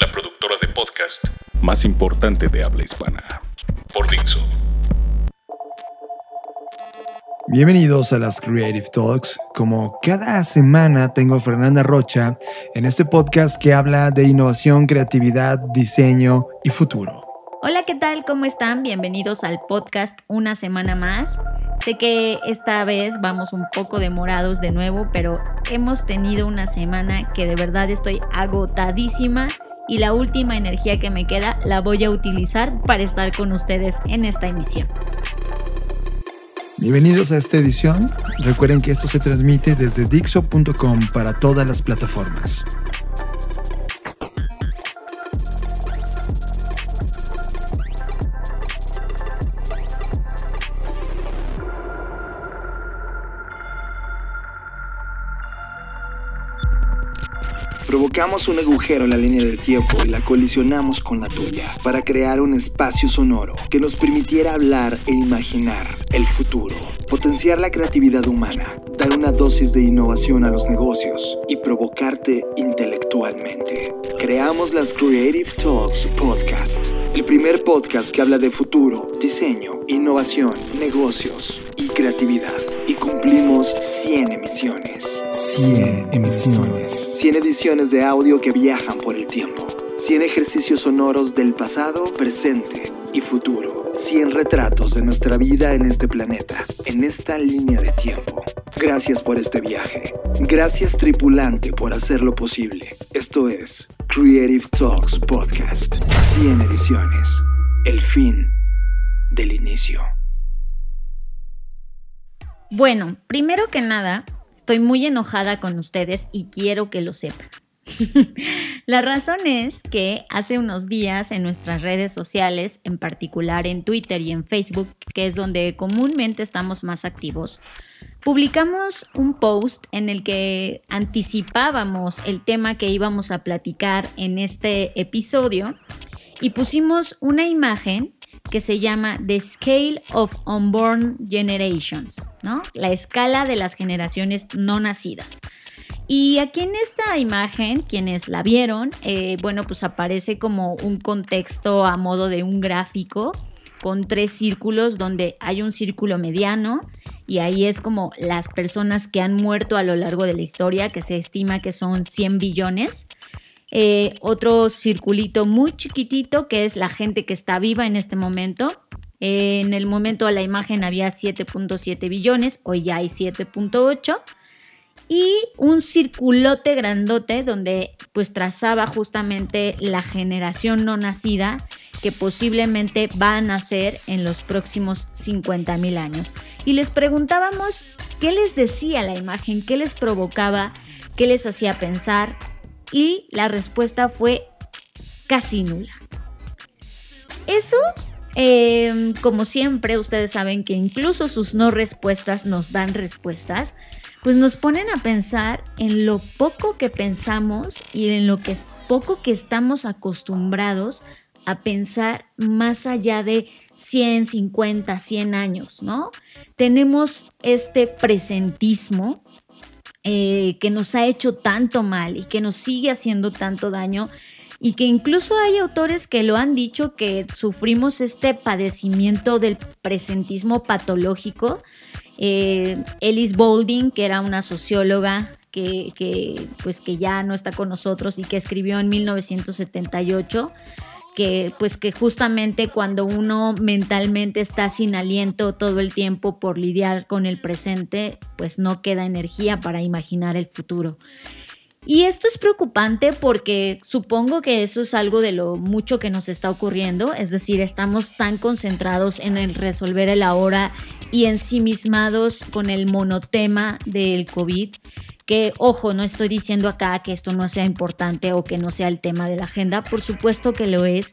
La productora de podcast más importante de habla hispana. por Dixo. Bienvenidos a las Creative Talks. Como cada semana tengo a Fernanda Rocha en este podcast que habla de innovación, creatividad, diseño y futuro. Hola, ¿qué tal? ¿Cómo están? Bienvenidos al podcast una semana más. Sé que esta vez vamos un poco demorados de nuevo, pero hemos tenido una semana que de verdad estoy agotadísima y la última energía que me queda la voy a utilizar para estar con ustedes en esta emisión. Bienvenidos a esta edición. Recuerden que esto se transmite desde Dixo.com para todas las plataformas. Provocamos un agujero en la línea del tiempo y la colisionamos con la tuya para crear un espacio sonoro que nos permitiera hablar e imaginar el futuro, potenciar la creatividad humana, dar una dosis de innovación a los negocios y provocarte intelectualmente. Creamos las Creative Talks Podcast, el primer podcast que habla de futuro, diseño, innovación, negocios y creatividad. Y cumplimos 100 emisiones. 100 emisiones. 100 ediciones de audio que viajan por el tiempo. 100 ejercicios sonoros del pasado, presente y futuro. 100 retratos de nuestra vida en este planeta, en esta línea de tiempo. Gracias por este viaje. Gracias tripulante por hacerlo posible. Esto es Creative Talks Podcast. 100 ediciones. El fin del inicio. Bueno, primero que nada, estoy muy enojada con ustedes y quiero que lo sepan. La razón es que hace unos días en nuestras redes sociales, en particular en Twitter y en Facebook, que es donde comúnmente estamos más activos, publicamos un post en el que anticipábamos el tema que íbamos a platicar en este episodio y pusimos una imagen que se llama The Scale of Unborn Generations, ¿no? La escala de las generaciones no nacidas. Y aquí en esta imagen, quienes la vieron, eh, bueno, pues aparece como un contexto a modo de un gráfico con tres círculos donde hay un círculo mediano y ahí es como las personas que han muerto a lo largo de la historia, que se estima que son 100 billones. Eh, otro circulito muy chiquitito que es la gente que está viva en este momento. Eh, en el momento de la imagen había 7.7 billones, hoy ya hay 7.8 y un circulote grandote donde pues trazaba justamente la generación no nacida que posiblemente va a nacer en los próximos 50 mil años. Y les preguntábamos qué les decía la imagen, qué les provocaba, qué les hacía pensar y la respuesta fue casi nula. Eso, eh, como siempre, ustedes saben que incluso sus no respuestas nos dan respuestas pues nos ponen a pensar en lo poco que pensamos y en lo que es poco que estamos acostumbrados a pensar más allá de 100, 50, 100 años, ¿no? Tenemos este presentismo eh, que nos ha hecho tanto mal y que nos sigue haciendo tanto daño y que incluso hay autores que lo han dicho que sufrimos este padecimiento del presentismo patológico eh, Ellis Boulding, que era una socióloga que, que, pues que ya no está con nosotros y que escribió en 1978, que pues que justamente cuando uno mentalmente está sin aliento todo el tiempo por lidiar con el presente, pues no queda energía para imaginar el futuro. Y esto es preocupante porque supongo que eso es algo de lo mucho que nos está ocurriendo, es decir, estamos tan concentrados en el resolver el ahora y ensimismados con el monotema del COVID Que, ojo, no estoy diciendo acá que esto no sea importante o que no sea el tema de la agenda, por supuesto que lo es,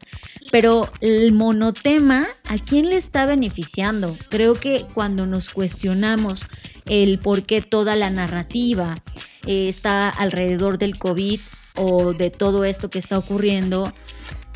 pero el monotema, ¿a quién le está beneficiando? Creo que cuando nos cuestionamos el por qué toda la narrativa eh, está alrededor del COVID o de todo esto que está ocurriendo,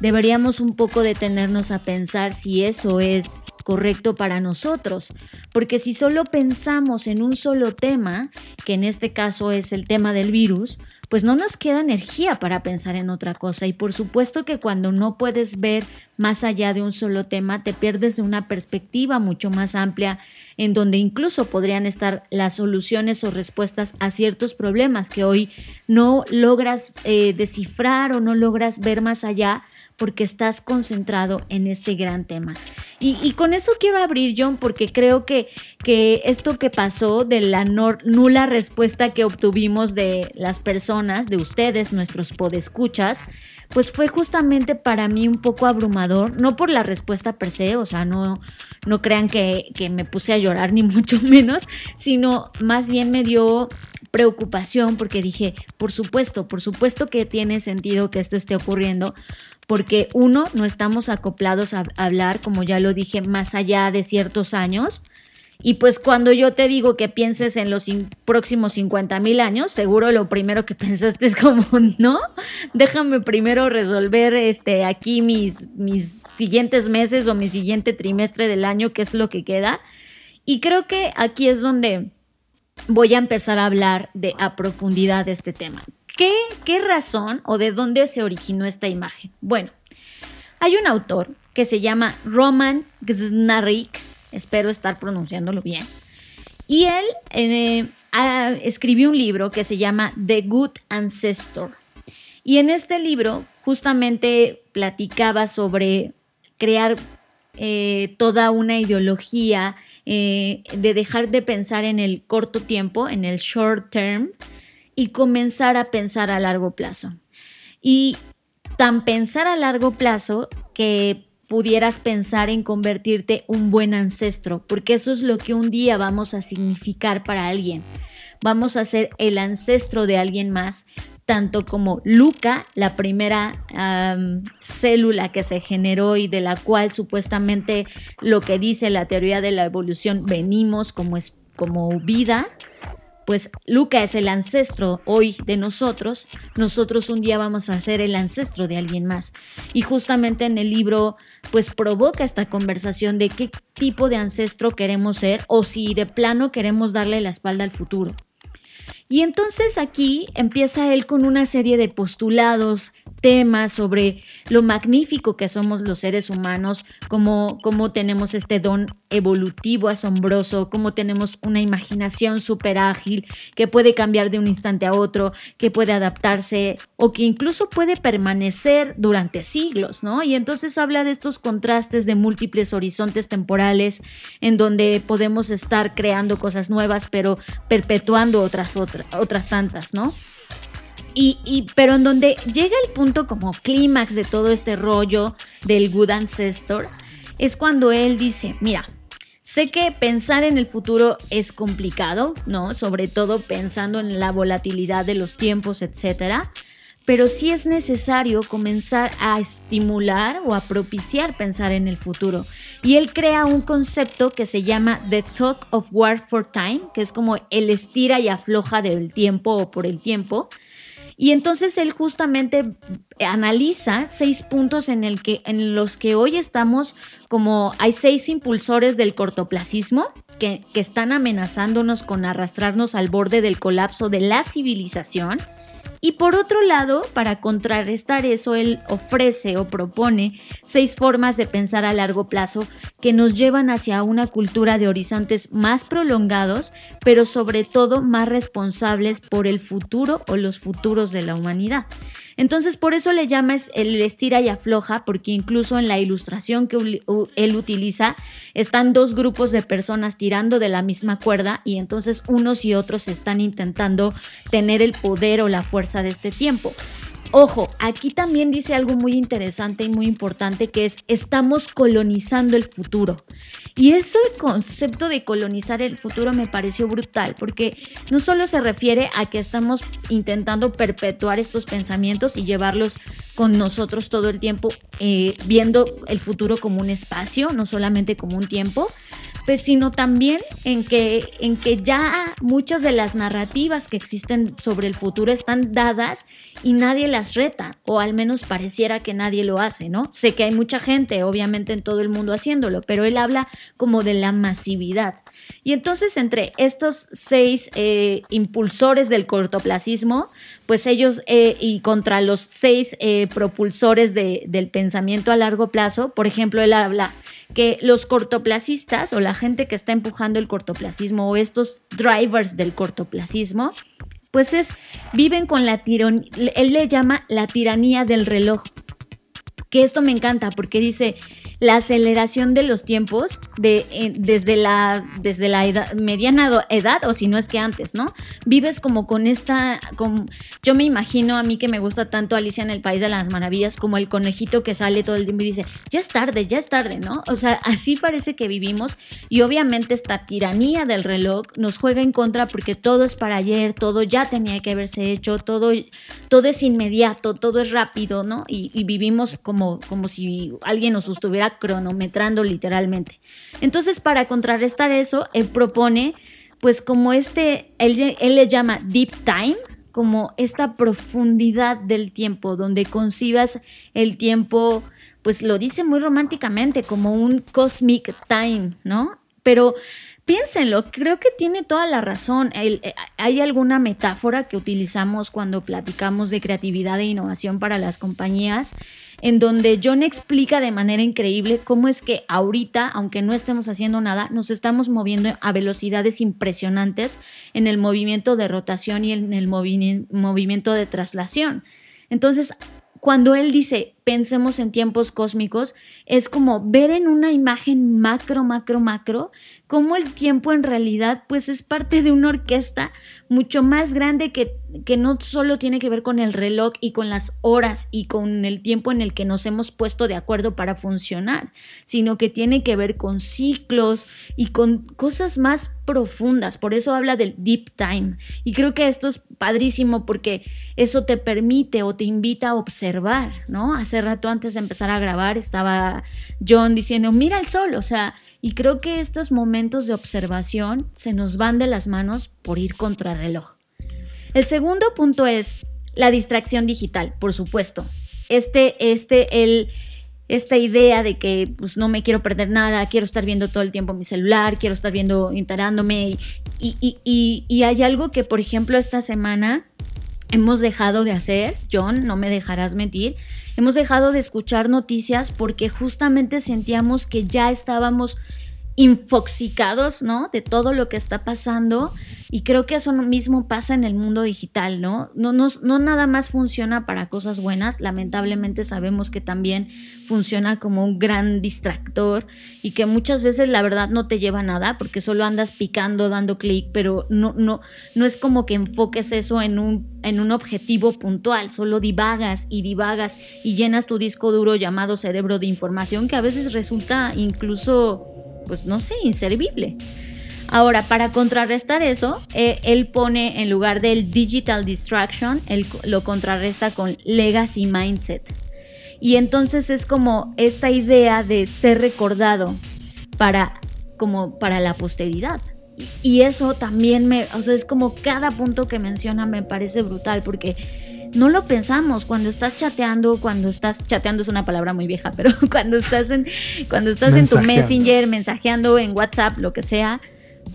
deberíamos un poco detenernos a pensar si eso es correcto para nosotros, porque si solo pensamos en un solo tema, que en este caso es el tema del virus, pues no nos queda energía para pensar en otra cosa. Y por supuesto que cuando no puedes ver más allá de un solo tema, te pierdes de una perspectiva mucho más amplia en donde incluso podrían estar las soluciones o respuestas a ciertos problemas que hoy no logras eh, descifrar o no logras ver más allá porque estás concentrado en este gran tema. Y, con eso quiero abrir, John, porque creo que, esto que pasó de la nula respuesta que obtuvimos de las personas, de ustedes, nuestros podescuchas, pues fue justamente para mí un poco abrumador, no por la respuesta per se, o sea, no, no crean que, que me puse a llorar ni mucho menos, sino más bien me dio preocupación porque dije, por supuesto, por supuesto que tiene sentido que esto esté ocurriendo, porque uno, no estamos acoplados a hablar, como ya lo dije, más allá de ciertos años. Y pues cuando yo te digo que pienses en los próximos 50 mil años, seguro lo primero que pensaste es como, no, déjame primero resolver este, aquí mis, mis siguientes meses o mi siguiente trimestre del año, que es lo que queda. Y creo que aquí es donde voy a empezar a hablar de a profundidad de este tema. ¿Qué, ¿Qué razón o de dónde se originó esta imagen? Bueno, hay un autor que se llama Roman Gsnarik, espero estar pronunciándolo bien, y él eh, escribió un libro que se llama The Good Ancestor. Y en este libro justamente platicaba sobre crear eh, toda una ideología eh, de dejar de pensar en el corto tiempo, en el short term, y comenzar a pensar a largo plazo. Y tan pensar a largo plazo que pudieras pensar en convertirte un buen ancestro, porque eso es lo que un día vamos a significar para alguien. Vamos a ser el ancestro de alguien más, tanto como Luca, la primera célula que se generó y de la cual supuestamente lo que dice la teoría de la evolución venimos como, es, como vida, pues Luca es el ancestro hoy de nosotros, nosotros un día vamos a ser el ancestro de alguien más. Y justamente en el libro, pues provoca esta conversación de qué tipo de ancestro queremos ser o si de plano queremos darle la espalda al futuro. Y entonces aquí empieza él con una serie de postulados, temas sobre lo magnífico que somos los seres humanos, cómo, cómo tenemos este don evolutivo asombroso, cómo tenemos una imaginación súper ágil que puede cambiar de un instante a otro, que puede adaptarse o que incluso puede permanecer durante siglos, ¿no? Y entonces habla de estos contrastes de múltiples horizontes temporales en donde podemos estar creando cosas nuevas, pero perpetuando otras, otras, otras tantas, ¿no? Y, pero en donde llega el punto como clímax de todo este rollo del Good Ancestor, es cuando él dice, mira, sé que pensar en el futuro es complicado, ¿no? Sobre todo pensando en la volatilidad de los tiempos, etcétera. Pero sí es necesario comenzar a estimular o a propiciar pensar en el futuro. Y él crea un concepto que se llama The Talk of War for Time, que es como el estira y afloja del tiempo o por el tiempo, y entonces él justamente analiza seis puntos en, el que, en los que hoy estamos como hay seis impulsores del cortoplacismo que, que están amenazándonos con arrastrarnos al borde del colapso de la civilización y por otro lado, para contrarrestar eso, él ofrece o propone seis formas de pensar a largo plazo que nos llevan hacia una cultura de horizontes más prolongados, pero sobre todo más responsables por el futuro o los futuros de la humanidad. Entonces, por eso le llama el estira y afloja, porque incluso en la ilustración que él utiliza están dos grupos de personas tirando de la misma cuerda y entonces unos y otros están intentando tener el poder o la fuerza de este tiempo. ojo, aquí también dice algo muy interesante y muy importante que es estamos colonizando el futuro. Y eso el concepto de colonizar el futuro me pareció brutal, porque no solo se refiere a que estamos intentando perpetuar estos pensamientos y llevarlos con nosotros todo el tiempo, eh, viendo el futuro como un espacio, no solamente como un tiempo, pues, sino también en que, en que ya muchas de las narrativas que existen sobre el futuro están dadas y nadie las reta, o al menos pareciera que nadie lo hace, ¿no? Sé que hay mucha gente, obviamente, en todo el mundo haciéndolo, pero él habla como de la masividad. Y entonces, entre estos seis eh, impulsores del cortoplacismo, pues ellos, eh, y contra los seis eh, propulsores del pensamiento a largo plazo, por ejemplo, él habla que los cortoplacistas o la gente que está empujando el cortoplacismo o estos drivers del cortoplacismo, pues es, viven con la tiranía, él le llama la tiranía del reloj. Que esto me encanta porque dice, la aceleración de los tiempos de, eh, desde la, desde la edad, mediana edad o si no es que antes, ¿no? Vives como con esta, yo me imagino a mí que me gusta tanto Alicia en el País de las Maravillas como el conejito que sale todo el tiempo y dice, ya es tarde, ya es tarde, ¿no? O sea, así parece que vivimos y obviamente esta tiranía del reloj nos juega en contra porque todo es para ayer, todo ya tenía que haberse hecho, todo, todo es inmediato, todo es rápido, ¿no? Y, y vivimos como, como si alguien nos estuviera cronometrando literalmente. Entonces, para contrarrestar eso, él propone, pues como este, él, él le llama deep time, como esta profundidad del tiempo, donde concibas el tiempo, pues lo dice muy románticamente, como un cosmic time, ¿no? Pero Piénsenlo, creo que tiene toda la razón. Eh, hay alguna metáfora que utilizamos cuando platicamos de creatividad e innovación para las compañías, en donde John explica de manera increíble cómo es que ahorita, aunque no estemos haciendo nada, nos estamos moviendo a velocidades impresionantes en el movimiento de rotación y en el movimiento de traslación. Entonces, cuando él dice pensemos en tiempos cósmicos, es como ver en una imagen macro, macro, macro, cómo el tiempo en realidad pues es parte de una orquesta mucho más grande que, que no solo tiene que ver con el reloj y con las horas y con el tiempo en el que nos hemos puesto de acuerdo para funcionar, sino que tiene que ver con ciclos y con cosas más profundas. Por eso habla del deep time. Y creo que esto es padrísimo porque eso te permite o te invita a observar, ¿no? Hace rato antes de empezar a grabar estaba John diciendo, mira el sol, o sea, y creo que estos momentos de observación se nos van de las manos por ir contra reloj. El segundo punto es la distracción digital, por supuesto. Este, este, el, esta idea de que pues, no me quiero perder nada, quiero estar viendo todo el tiempo mi celular, quiero estar viendo, enterándome. Y, y, y, y hay algo que, por ejemplo, esta semana hemos dejado de hacer, John, no me dejarás mentir, hemos dejado de escuchar noticias porque justamente sentíamos que ya estábamos infoxicados, ¿no? De todo lo que está pasando y creo que eso mismo pasa en el mundo digital, ¿no? No, no, no nada más funciona para cosas buenas, lamentablemente sabemos que también funciona como un gran distractor y que muchas veces la verdad no te lleva a nada porque solo andas picando, dando clic, pero no, no, no es como que enfoques eso en un, en un objetivo puntual, solo divagas y divagas y llenas tu disco duro llamado cerebro de información que a veces resulta incluso pues no sé, inservible. Ahora, para contrarrestar eso, eh, él pone en lugar del digital distraction, él lo contrarresta con legacy mindset. Y entonces es como esta idea de ser recordado para, como para la posteridad. Y, y eso también me, o sea, es como cada punto que menciona me parece brutal porque no lo pensamos cuando estás chateando, cuando estás chateando es una palabra muy vieja, pero cuando estás en cuando estás en tu Messenger, mensajeando en WhatsApp, lo que sea,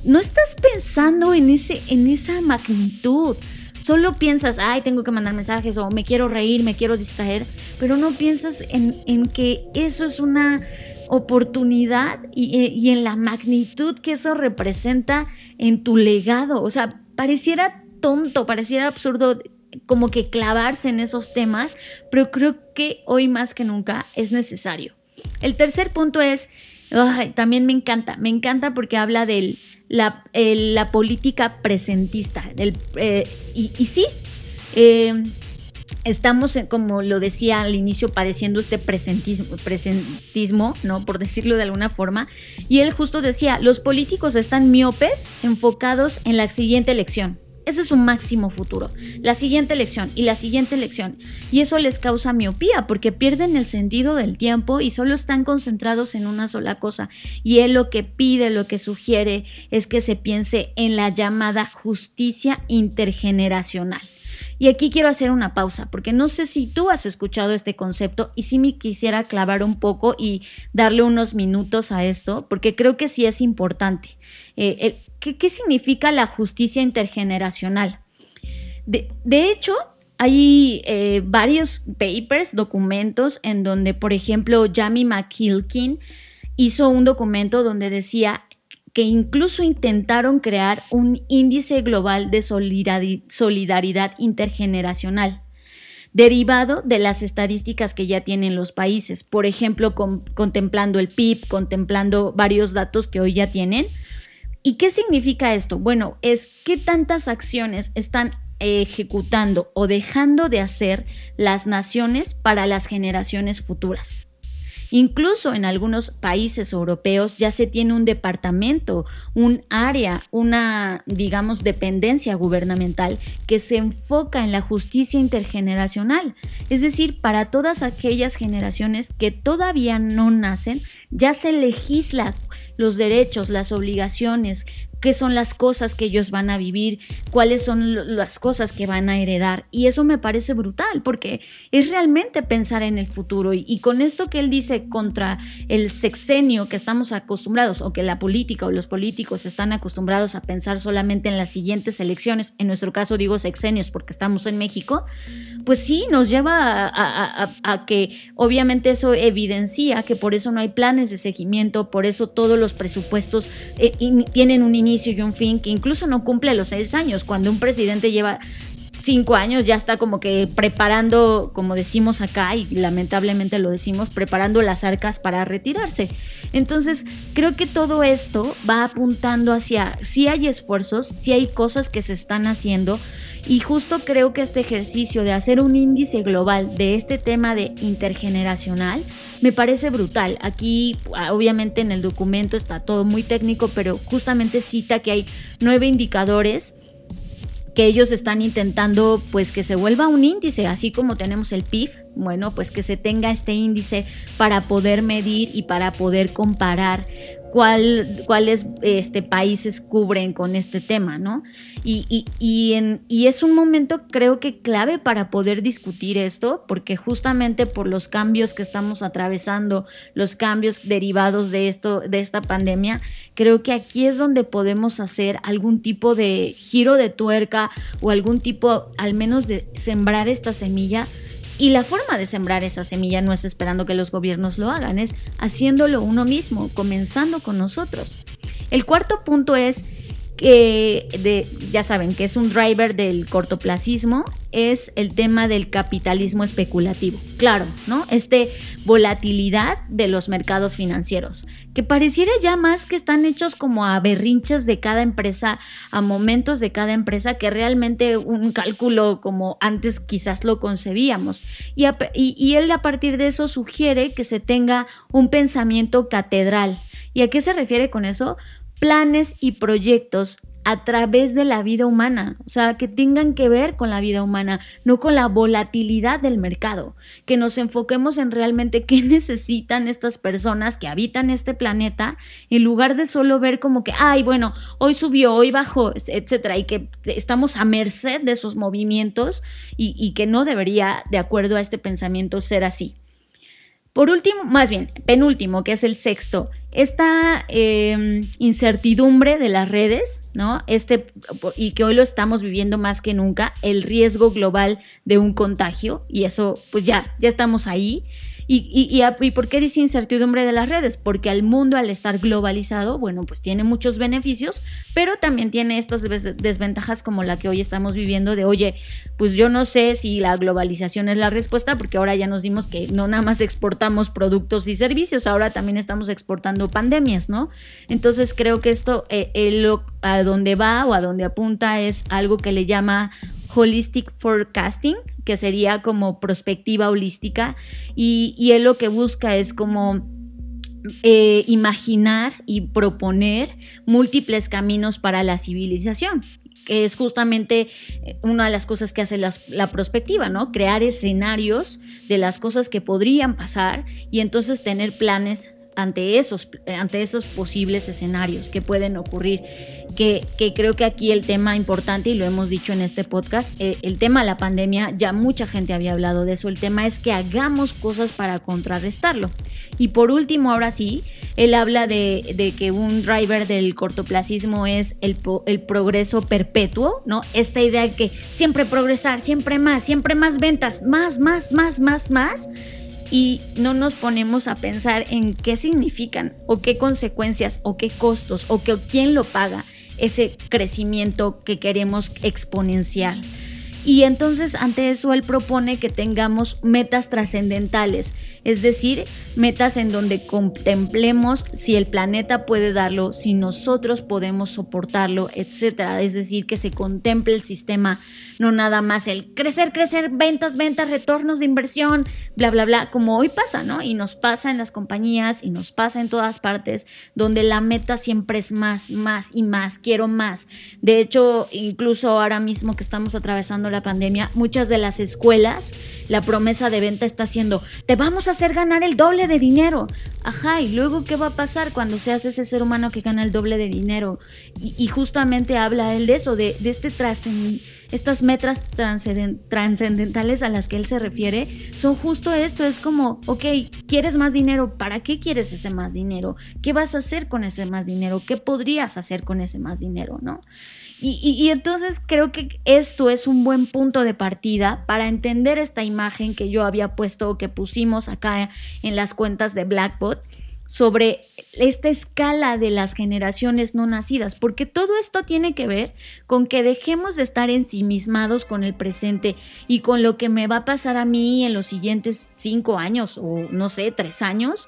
no estás pensando en ese en esa magnitud. Solo piensas, ay, tengo que mandar mensajes o me quiero reír, me quiero distraer, pero no piensas en, en que eso es una oportunidad y, y en la magnitud que eso representa en tu legado. O sea, pareciera tonto, pareciera absurdo como que clavarse en esos temas, pero creo que hoy más que nunca es necesario. El tercer punto es, también me encanta, me encanta porque habla de la, política presentista. Eh, y, sí, eh, estamos, como lo decía al inicio, padeciendo este presentismo, presentismo, ¿no? Por decirlo de alguna forma. Y él justo decía, los políticos están miopes enfocados en la siguiente elección. Ese es su máximo futuro. La siguiente elección y la siguiente elección. Y eso les causa miopía porque pierden el sentido del tiempo y solo están concentrados en una sola cosa. Y él lo que pide, lo que sugiere es que se piense en la llamada justicia intergeneracional. Y aquí quiero hacer una pausa, porque no sé si tú has escuchado este concepto y si me quisiera clavar un poco y darle unos minutos a esto, porque creo que sí es importante. Eh, ¿qué, significa la justicia intergeneracional? De, hecho, hay eh, varios papers, documentos, en donde, por ejemplo, Jamie McKilkin hizo un documento donde decía que incluso intentaron crear un índice global de solidaridad intergeneracional derivado de las estadísticas que ya tienen los países, por ejemplo, contemplando el PIB, contemplando varios datos que hoy ya tienen, ¿Y qué significa esto? Bueno, es qué tantas acciones están ejecutando o dejando de hacer las naciones para las generaciones futuras. Incluso en algunos países europeos ya se tiene un departamento, un área, una, digamos, dependencia gubernamental que se enfoca en la justicia intergeneracional. Es decir, para todas aquellas generaciones que todavía no nacen, ya se legisla los derechos, las obligaciones, qué son las cosas que ellos van a vivir, cuáles son las cosas que van a heredar. Y eso me parece brutal, porque es realmente pensar en el futuro. Y, con esto que él dice contra el sexenio que estamos acostumbrados, o que la política o los políticos están acostumbrados a pensar solamente en las siguientes elecciones, en nuestro caso digo sexenios porque estamos en México, pues sí, nos lleva a, que obviamente eso evidencia que por eso no hay planes de seguimiento, por eso todos los presupuestos eh, tienen un inicio y un fin que incluso no cumple los seis años. Cuando un presidente lleva cinco años ya está como que preparando, como decimos acá, y lamentablemente lo decimos, preparando las arcas para retirarse. Entonces, creo que todo esto va apuntando hacia, si hay esfuerzos, si hay cosas que se están haciendo, y justo creo que este ejercicio de hacer un índice global de este tema de intergeneracional me parece brutal. Aquí ah, obviamente en el documento está todo muy técnico, pero justamente cita que hay nueve indicadores que ellos están intentando pues que se vuelva un índice, así como tenemos el PIB, bueno, pues que se tenga este índice para poder medir y para poder comparar cuál, cuáles este, países cubren con este tema, ¿no? Y, y, en, y, es un momento creo que clave para poder discutir esto, porque justamente por los cambios que estamos atravesando, los cambios derivados de, esto, de esta pandemia, creo que aquí es donde podemos hacer algún tipo de giro de tuerca o algún tipo, al menos de sembrar esta semilla y la forma de sembrar esa semilla no es esperando que los gobiernos lo hagan, es haciéndolo uno mismo, comenzando con nosotros. El cuarto punto es que de, ya saben que es un driver del cortoplacismo, es el tema del capitalismo especulativo. Claro, ¿no? Este volatilidad de los mercados financieros, que pareciera ya más que están hechos como a berrinches de cada empresa, a momentos de cada empresa, que realmente un cálculo como antes quizás lo concebíamos. Y, y él a partir de eso sugiere que se tenga un pensamiento catedral. ¿Y a qué se refiere con eso? planes y proyectos a través de la vida humana, o sea, que tengan que ver con la vida humana, no con la volatilidad del mercado, que nos enfoquemos en realmente qué necesitan estas personas que habitan este planeta, en lugar de solo ver como que, ay, bueno, hoy subió, hoy bajó, etcétera, y que estamos a merced de esos movimientos y, y que no debería, de acuerdo a este pensamiento, ser así. Por último, más bien, penúltimo, que es el sexto, esta em, incertidumbre de las redes, ¿no? Este, y que hoy lo estamos viviendo más que nunca, el riesgo global de un contagio, y eso, pues ya, ya estamos ahí. ¿Y, y, por qué dice incertidumbre de las redes? Porque al mundo, al estar globalizado, bueno, pues tiene muchos beneficios, pero también tiene estas desventajas como la que hoy estamos viviendo de, oye, pues yo no sé si la globalización es la respuesta, porque ahora ya nos dimos que no nada más exportamos productos y servicios, ahora también estamos exportando pandemias, ¿no? Entonces creo que esto, eh, a donde va o a donde apunta es algo que le llama holistic forecasting, que sería como prospectiva holística, y, y él lo que busca es como eh, imaginar y proponer múltiples caminos para la civilización que es justamente eh, una de las cosas que hace la prospectiva, ¿no? Crear escenarios de las cosas que podrían pasar y entonces tener planes ante esos, ante esos posibles escenarios que pueden ocurrir. Que, que, creo que aquí el tema importante, y lo hemos dicho en este podcast, eh, el tema de la pandemia, ya mucha gente había hablado de eso, el tema es que hagamos cosas para contrarrestarlo. Y por último, ahora sí, él habla de, de que un driver del cortoplacismo es el, el progreso perpetuo, ¿no? Esta idea de que siempre progresar, siempre más, siempre más ventas, más, más, más, más, más y no nos ponemos a pensar en qué significan o qué consecuencias o qué costos o quién lo paga ese crecimiento que queremos exponencial. Y entonces ante eso él propone que tengamos metas trascendentales, es decir, metas en donde contemplemos si el planeta puede darlo, si nosotros podemos soportarlo, etcétera. Es decir, que se contemple el sistema no nada más el crecer, crecer, ventas, ventas, retornos de inversión, bla, bla, bla, como hoy pasa, ¿no? Y nos pasa en las compañías y nos pasa en todas partes, donde la meta siempre es más, más y más, quiero más. De hecho, incluso ahora mismo que estamos atravesando la pandemia, muchas de las escuelas, la promesa de venta está siendo, te vamos a hacer ganar el doble de dinero. Ajá, y luego, ¿qué va a pasar cuando seas ese ser humano que gana el doble de dinero? Y, justamente habla él de eso, de, de este trascendimiento estas metas trascendentales a las que él se refiere son justo esto, es como, ok, ¿quieres más dinero? ¿Para qué quieres ese más dinero? ¿Qué vas a hacer con ese más dinero? ¿Qué podrías hacer con ese más dinero? ¿No? Y, entonces creo que esto es un buen punto de partida para entender esta imagen que yo había puesto o que pusimos acá en las cuentas de Blackbot sobre esta escala de las generaciones no nacidas, porque todo esto tiene que ver con que dejemos de estar ensimismados con el presente y con lo que me va a pasar a mí en los siguientes cinco años o no sé, tres años,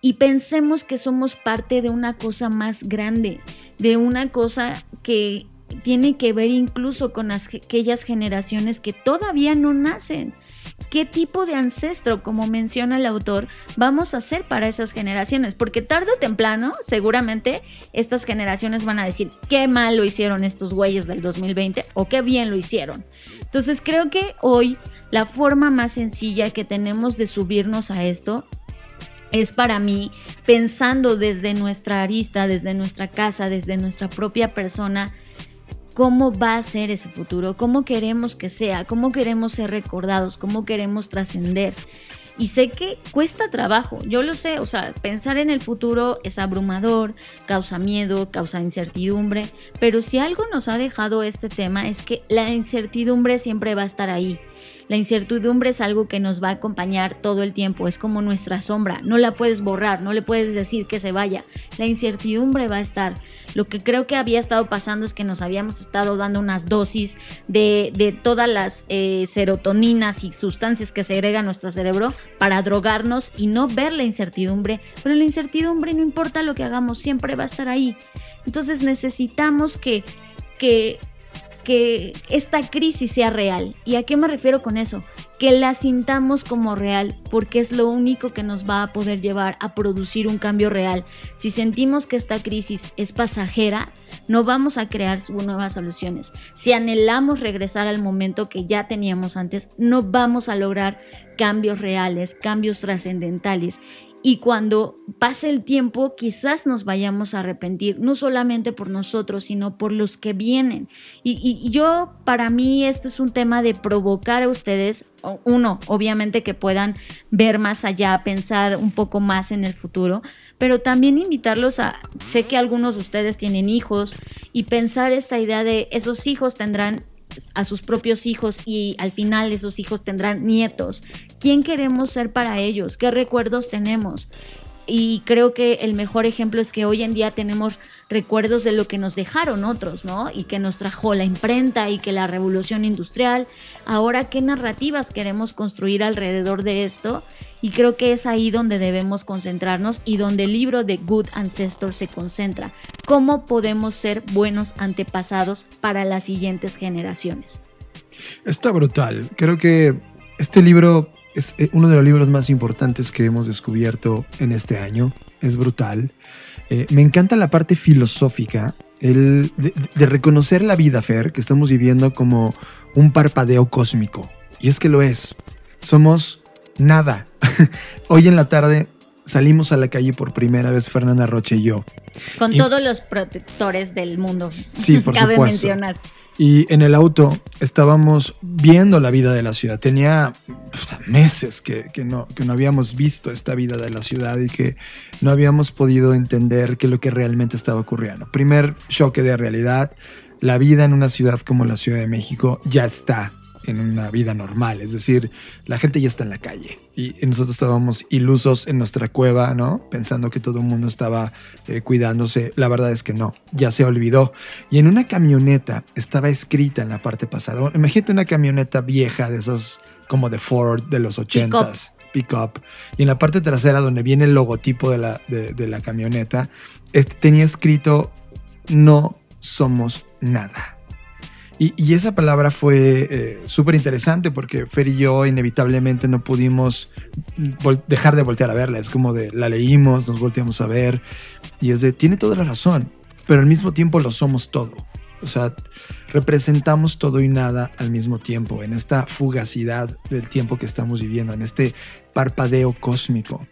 y pensemos que somos parte de una cosa más grande, de una cosa que tiene que ver incluso con aquellas generaciones que todavía no nacen qué tipo de ancestro, como menciona el autor, vamos a hacer para esas generaciones, porque tarde o temprano, seguramente, estas generaciones van a decir qué mal lo hicieron estos güeyes del 2020 o qué bien lo hicieron. Entonces creo que hoy la forma más sencilla que tenemos de subirnos a esto es para mí pensando desde nuestra arista, desde nuestra casa, desde nuestra propia persona, cómo va a ser ese futuro, cómo queremos que sea, cómo queremos ser recordados, cómo queremos trascender. Y sé que cuesta trabajo, yo lo sé, o sea, pensar en el futuro es abrumador, causa miedo, causa incertidumbre, pero si algo nos ha dejado este tema es que la incertidumbre siempre va a estar ahí. La incertidumbre es algo que nos va a acompañar todo el tiempo, es como nuestra sombra, no la puedes borrar, no le puedes decir que se vaya, la incertidumbre va a estar. Lo que creo que había estado pasando es que nos habíamos estado dando unas dosis de, todas las eh, serotoninas y sustancias que segrega nuestro cerebro para drogarnos y no ver la incertidumbre, pero la incertidumbre no importa lo que hagamos, siempre va a estar ahí. Entonces necesitamos que, que que esta crisis sea real. ¿Y a qué me refiero con eso? Que la sintamos como real, porque es lo único que nos va a poder llevar a producir un cambio real. Si sentimos que esta crisis es pasajera, no vamos a crear nuevas soluciones. Si anhelamos regresar al momento que ya teníamos antes, no vamos a lograr cambios reales, cambios trascendentales y cuando pase el tiempo quizás nos vayamos a arrepentir, no solamente por nosotros, sino por los que vienen. Y, yo, para mí, esto es un tema de provocar a ustedes, uno, obviamente que puedan ver más allá, pensar un poco más en el futuro, pero también invitarlos a, sé que algunos de ustedes tienen hijos y pensar esta idea de esos hijos tendrán a sus propios hijos y al final esos hijos tendrán nietos. ¿Quién queremos ser para ellos? ¿Qué recuerdos tenemos? y creo que el mejor ejemplo es que hoy en día tenemos recuerdos de lo que nos dejaron otros, ¿no? Y que nos trajo la imprenta y que la revolución industrial. Ahora, ¿qué narrativas queremos construir alrededor de esto? Y creo que es ahí donde debemos concentrarnos y donde el libro de Good Ancestors se concentra. ¿Cómo podemos ser buenos antepasados para las siguientes generaciones? Está brutal. Creo que este libro es eh, uno de los libros más importantes que hemos descubierto en este año. Es brutal. Eh, me encanta la parte filosófica, el de, de reconocer la vida, Fer, que estamos viviendo como un parpadeo cósmico. Y es que lo es. Somos nada. Hoy en la tarde salimos a la calle por primera vez Fernanda Roche y yo. Con Y- todos los protectores del mundo. Sí, por Cabe supuesto. mencionar. Y en el auto estábamos viendo la vida de la ciudad. Tenía meses que, que no, que no habíamos visto esta vida de la ciudad y que no habíamos podido entender qué es lo que realmente estaba ocurriendo. Primer choque de realidad, la vida en una ciudad como la Ciudad de México ya está en una vida normal, es decir, la gente ya está en la calle y nosotros estábamos ilusos en nuestra cueva, ¿no? Pensando que todo el mundo estaba eh, cuidándose, la verdad es que no, ya se olvidó. Y en una camioneta estaba escrita en la parte pasada, imagínate una camioneta vieja de esas como de Ford de los 80s. Pickup y en la parte trasera donde viene el logotipo de la, de, de la camioneta este, tenía escrito no somos nada y, esa palabra fue eh, súper interesante porque Fer y yo inevitablemente no pudimos dejar de voltear a verla. Es como de la leímos, nos volteamos a ver y es de, tiene toda la razón, pero al mismo tiempo lo somos todo. O sea, representamos todo y nada al mismo tiempo, en esta fugacidad del tiempo que estamos viviendo, en este parpadeo cósmico.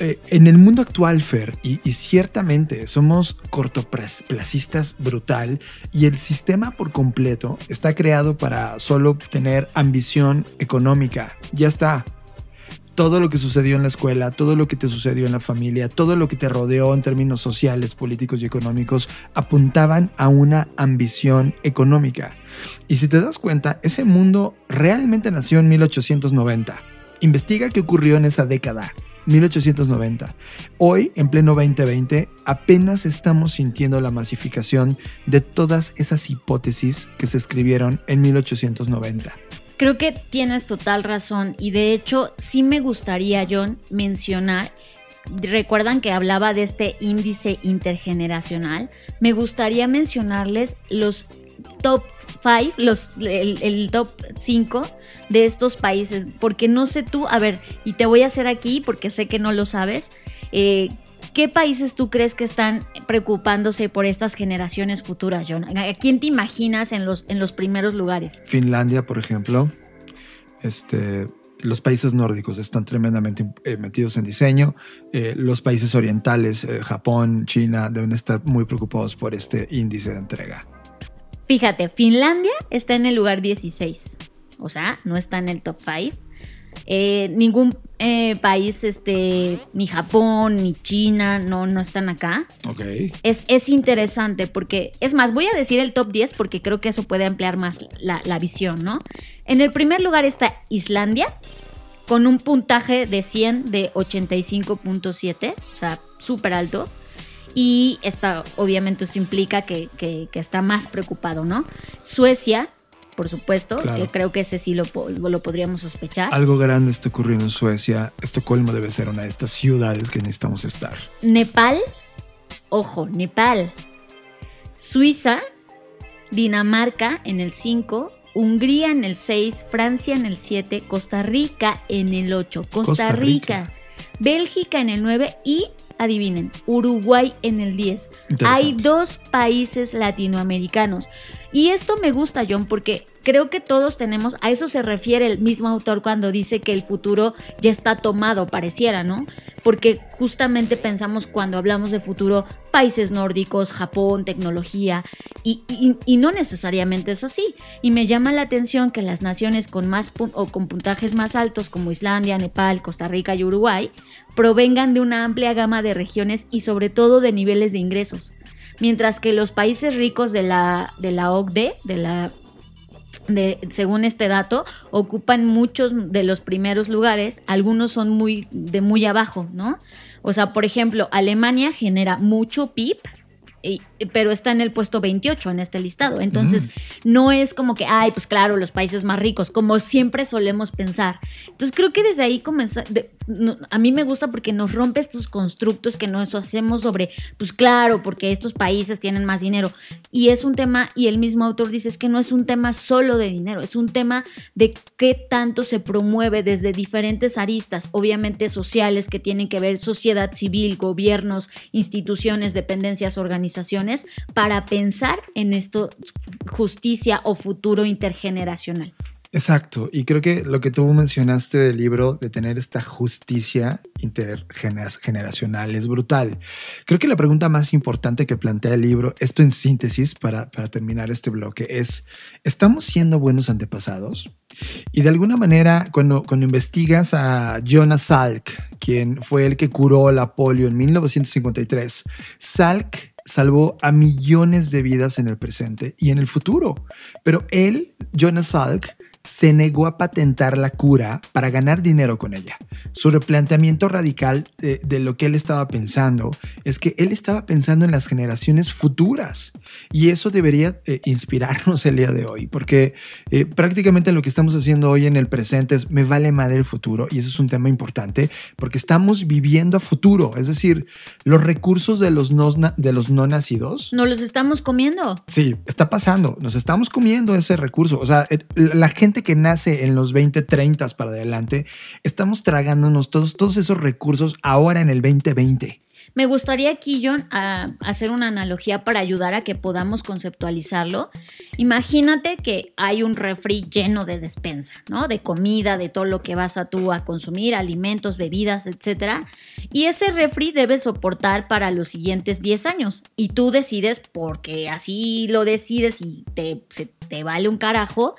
Eh, en el mundo actual, Fer, y, y ciertamente somos cortoplacistas brutal, y el sistema por completo está creado para solo tener ambición económica. Ya está. Todo lo que sucedió en la escuela, todo lo que te sucedió en la familia, todo lo que te rodeó en términos sociales, políticos y económicos, apuntaban a una ambición económica. Y si te das cuenta, ese mundo realmente nació en 1890. Investiga qué ocurrió en esa década. 1890. Hoy, en pleno 2020, apenas estamos sintiendo la masificación de todas esas hipótesis que se escribieron en 1890. Creo que tienes total razón y de hecho sí me gustaría, John, mencionar, recuerdan que hablaba de este índice intergeneracional, me gustaría mencionarles los top 5, los, el, top 5 de estos países, porque no sé tú, a ver, y te voy a hacer aquí porque sé que no lo sabes, eh, ¿Qué países tú crees que están preocupándose por estas generaciones futuras, John? ¿A quién te imaginas en los, en los primeros lugares? Finlandia, por ejemplo, este, los países nórdicos están tremendamente eh, metidos en diseño. Eh, los países orientales, Japón, China, deben estar muy preocupados por este índice de entrega. Fíjate, Finlandia está en el lugar 16. O sea, no está en el top 5. Eh, ningún eh, país, este, ni Japón, ni China, no, no están acá. Ok. Es, es interesante porque, es más, voy a decir el top 10 porque creo que eso puede ampliar más la, la visión, ¿no? En el primer lugar está Islandia, con un puntaje de 100 de 85.7, o sea, súper alto. Y esta, obviamente, eso implica que, que- que está más preocupado, ¿no? Suecia, por supuesto, Claro. que creo que ese sí lo, lo podríamos sospechar. Algo grande está ocurriendo en Suecia. Estocolmo debe ser una de estas ciudades que necesitamos estar. Nepal, ojo, Nepal. Suiza, Dinamarca en el 5, Hungría en el 6, Francia en el 7, Costa Rica en el 8, Costa, Costa Rica. Rica. Bélgica en el 9 y, adivinen, Uruguay en el 10. Interesante. Hay dos países latinoamericanos. Y esto me gusta, John, porque creo que todos tenemos, a eso se refiere el mismo autor cuando dice que el futuro ya está tomado, pareciera, ¿no? Porque justamente pensamos cuando hablamos de futuro, países nórdicos, Japón, tecnología, y, y- y no necesariamente es así. Y me llama la atención que las naciones con más o con puntajes más altos como Islandia, Nepal, Costa Rica y Uruguay provengan de una amplia gama de regiones y sobre todo de niveles de ingresos. Mientras que los países ricos de la, de la OCDE, de la de, según este dato, ocupan muchos de los primeros lugares, algunos son muy de muy abajo, ¿no? O sea, por ejemplo, Alemania genera mucho PIB y pero está en el puesto 28 en este listado. Entonces, no es como que, ay, pues claro, los países más ricos, como siempre solemos pensar. Entonces, creo que desde ahí comenzó, a mí me gusta porque nos rompe estos constructos que nos hacemos sobre, pues claro, porque estos países tienen más dinero. Y es un tema, y el mismo autor dice, es que no es un tema solo de dinero, es un tema de qué tanto se promueve desde diferentes aristas, obviamente sociales, que tienen que ver sociedad civil, gobiernos, instituciones, dependencias, organizaciones, para pensar en esto, justicia o futuro intergeneracional. Exacto, y creo que lo que tú mencionaste del libro, de tener esta justicia intergeneracional, es brutal. Creo que la pregunta más importante que plantea el libro, esto en síntesis para, para terminar este bloque, es, ¿estamos siendo buenos antepasados? Y de alguna manera, cuando, cuando investigas a Jonas Salk, quien fue el que curó la polio en 1953, Salk salvó a millones de vidas en el presente y en el futuro. Pero él, Jonas Salk, se negó a patentar la cura para ganar dinero con ella. Su replanteamiento radical de, de, lo que él estaba pensando es que él estaba pensando en las generaciones futuras y eso debería eh, inspirarnos el día de hoy porque eh, prácticamente lo que estamos haciendo hoy en el presente es me vale madre el futuro y eso es un tema importante porque estamos viviendo a futuro, es decir, los recursos de los no, de los no nacidos. No los estamos comiendo. Sí, está pasando, nos estamos comiendo ese recurso, o sea, la gente que nace en los 20, 30 para adelante, estamos tragándonos todos, todos esos recursos ahora en el 2020. Me gustaría aquí, John, a hacer una analogía para ayudar a que podamos conceptualizarlo. Imagínate que hay un refri lleno de despensa, ¿no? De comida, de todo lo que vas a tú a consumir, alimentos, bebidas, etc. Y ese refri debe soportar para los siguientes 10 años. Y tú decides, porque así lo decides y te, te vale un carajo,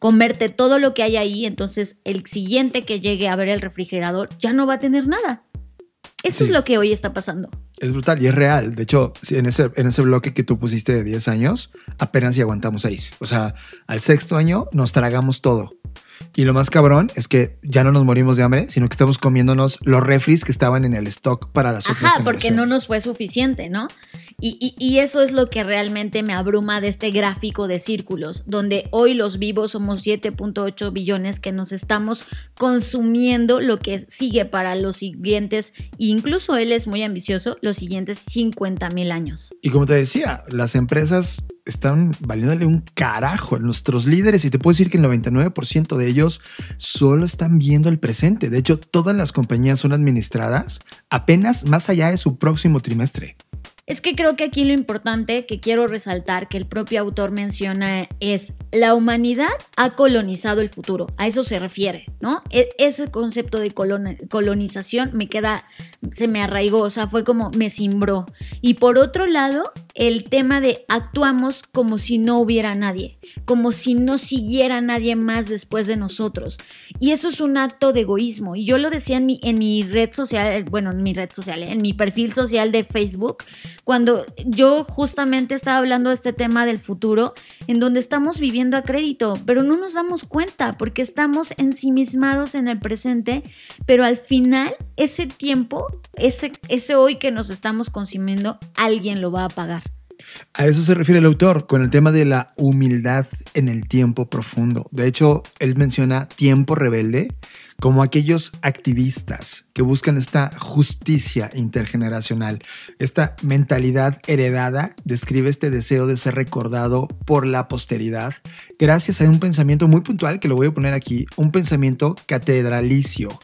comerte todo lo que hay ahí. Entonces, el siguiente que llegue a ver el refrigerador ya no va a tener nada. Eso sí. es lo que hoy está pasando. Es brutal y es real. De hecho, en ese, en ese bloque que tú pusiste de 10 años, apenas si aguantamos 6. O sea, al sexto año nos tragamos todo. Y lo más cabrón es que ya no nos morimos de hambre, sino que estamos comiéndonos los refris que estaban en el stock para las otras Ajá, porque no nos fue suficiente, ¿no? Y, y, y, eso es lo que realmente me abruma de este gráfico de círculos, donde hoy los vivos somos 7.8 billones que nos estamos consumiendo lo que sigue para los siguientes, incluso él es muy ambicioso, los siguientes 50 mil años. Y como te decía, las empresas están valiéndole un carajo a nuestros líderes y te puedo decir que el 99% de ellos solo están viendo el presente. De hecho, todas las compañías son administradas apenas más allá de su próximo trimestre. Es que creo que aquí lo importante que quiero resaltar que el propio autor menciona es la humanidad ha colonizado el futuro, a eso se refiere, ¿no? E ese concepto de colon colonización me queda, se me arraigó, o sea, fue como me cimbró. Y por otro lado, el tema de actuamos como si no hubiera nadie, como si no siguiera nadie más después de nosotros. Y eso es un acto de egoísmo. Y yo lo decía en mi, en mi red social, bueno, en mi red social, en mi perfil social de Facebook, cuando yo justamente estaba hablando de este tema del futuro, en donde estamos viviendo a crédito, pero no nos damos cuenta porque estamos ensimismados en el presente, pero al final ese tiempo, ese, ese hoy que nos estamos consumiendo, alguien lo va a pagar. A eso se refiere el autor con el tema de la humildad en el tiempo profundo. De hecho, él menciona tiempo rebelde como aquellos activistas que buscan esta justicia intergeneracional. Esta mentalidad heredada describe este deseo de ser recordado por la posteridad gracias a un pensamiento muy puntual que lo voy a poner aquí, un pensamiento catedralicio.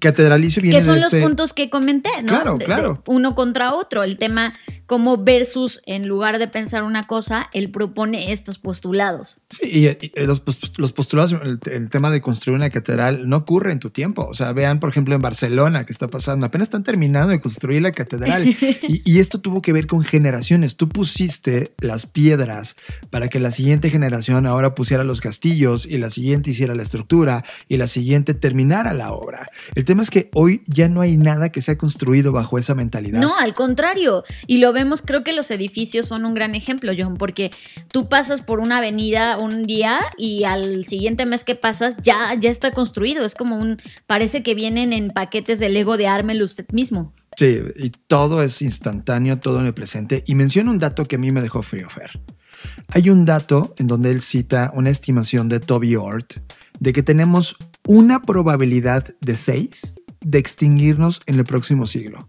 Catedralicio viene que son de los este... puntos que comenté, ¿no? Claro, de, claro. De uno contra otro, el tema como versus, en lugar de pensar una cosa, él propone estos postulados. Sí, y, y los, los, postulados, el, el, tema de construir una catedral no ocurre en tu tiempo. O sea, vean, por ejemplo, en Barcelona, que está pasando, apenas están terminando de construir la catedral. y, y esto tuvo que ver con generaciones. Tú pusiste las piedras para que la siguiente generación ahora pusiera los castillos y la siguiente hiciera la estructura y la siguiente terminara la obra. El tema es que hoy ya no hay nada que sea construido bajo esa mentalidad. No, al contrario. Y lo vemos, creo que los edificios son un gran ejemplo, John, porque tú pasas por una avenida un día y al siguiente mes que pasas ya, ya está construido. Es como un, parece que vienen en paquetes de Lego de ármelo usted mismo. Sí, y todo es instantáneo, todo en el presente. Y menciona un dato que a mí me dejó frío, Fer. Hay un dato en donde él cita una estimación de Toby Ort de que tenemos una probabilidad de 6 de extinguirnos en el próximo siglo.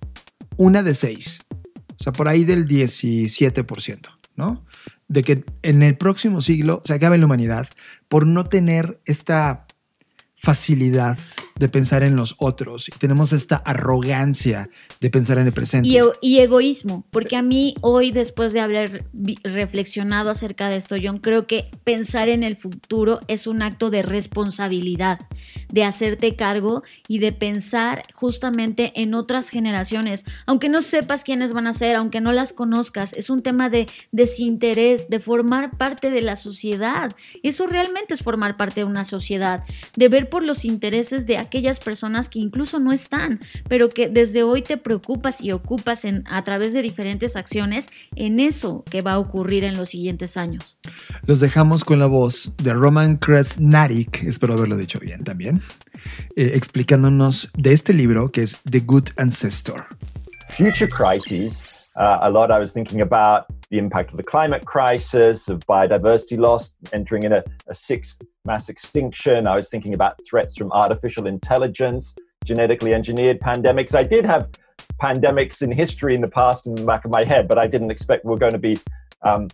Una de 6. O sea, por ahí del 17%, ¿no? De que en el próximo siglo se acabe la humanidad por no tener esta facilidad de pensar en los otros y tenemos esta arrogancia de pensar en el presente. Y, egoísmo, porque a mí hoy, después de haber reflexionado acerca de esto, yo creo que pensar en el futuro es un acto de responsabilidad, de hacerte cargo y de pensar justamente en otras generaciones, aunque no sepas quiénes van a ser, aunque no las conozcas, es un tema de desinterés, de formar parte de la sociedad. Eso realmente es formar parte de una sociedad, de ver por los intereses de aquellas personas que incluso no están, pero que desde hoy te preocupas y ocupas en, a través de diferentes acciones en eso que va a ocurrir en los siguientes años. Los dejamos con la voz de Roman Kresnarik, espero haberlo dicho bien también, eh, explicándonos de este libro que es The Good Ancestor. Future crises uh, a lot. I was thinking about the impact of the climate crisis, of biodiversity loss, entering in a, a sixth mass extinction. I was thinking about threats from artificial intelligence, genetically engineered pandemics. I did have pandemics in history in the past in the back of my head, but I didn't expect we are going to be um,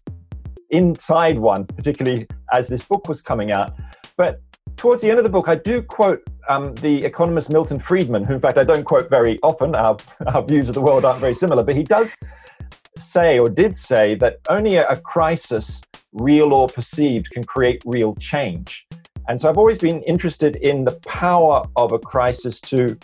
inside one, particularly as this book was coming out. But towards the end of the book, I do quote um, the economist Milton Friedman, who, in fact, I don't quote very often. Our, our views of the world aren't very similar, but he does say or did say that only a, crisis, real or perceived, can create real change. And so I've always been interested in the power of a crisis to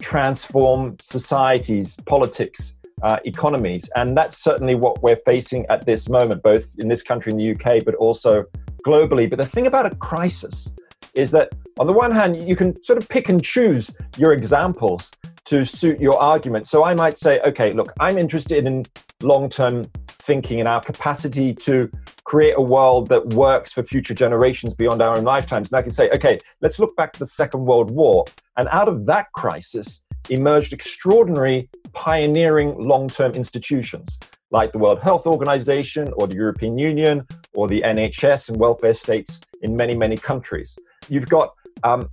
transform societies, politics, uh, economies. And that's certainly what we're facing at this moment, both in this country, in the UK, but also globally. But the thing about a crisis is that on the one hand, you can sort of pick and choose your examples to suit your argument. So I might say, okay, look, I'm interested in long term thinking and our capacity to create a world that works for future generations beyond our own lifetimes. And I can say, okay, let's look back to the Second World War. And out of that crisis emerged extraordinary pioneering long term institutions like the World Health Organization or the European Union or the NHS and welfare states in many, many countries. You've got, um,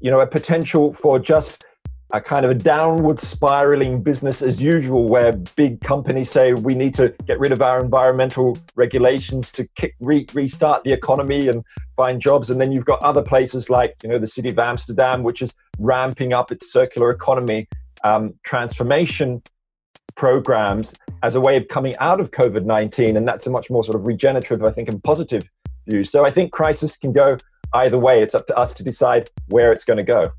you know, a potential for just a kind of a downward spiraling business as usual, where big companies say we need to get rid of our environmental regulations to kick, re- restart the economy and find jobs. And then you've got other places like, you know, the city of Amsterdam, which is ramping up its circular economy um, transformation programs as a way of coming out of COVID 19. And that's a much more sort of regenerative, I think, and positive view. So I think crisis can go either way. It's up to us to decide where it's going to go.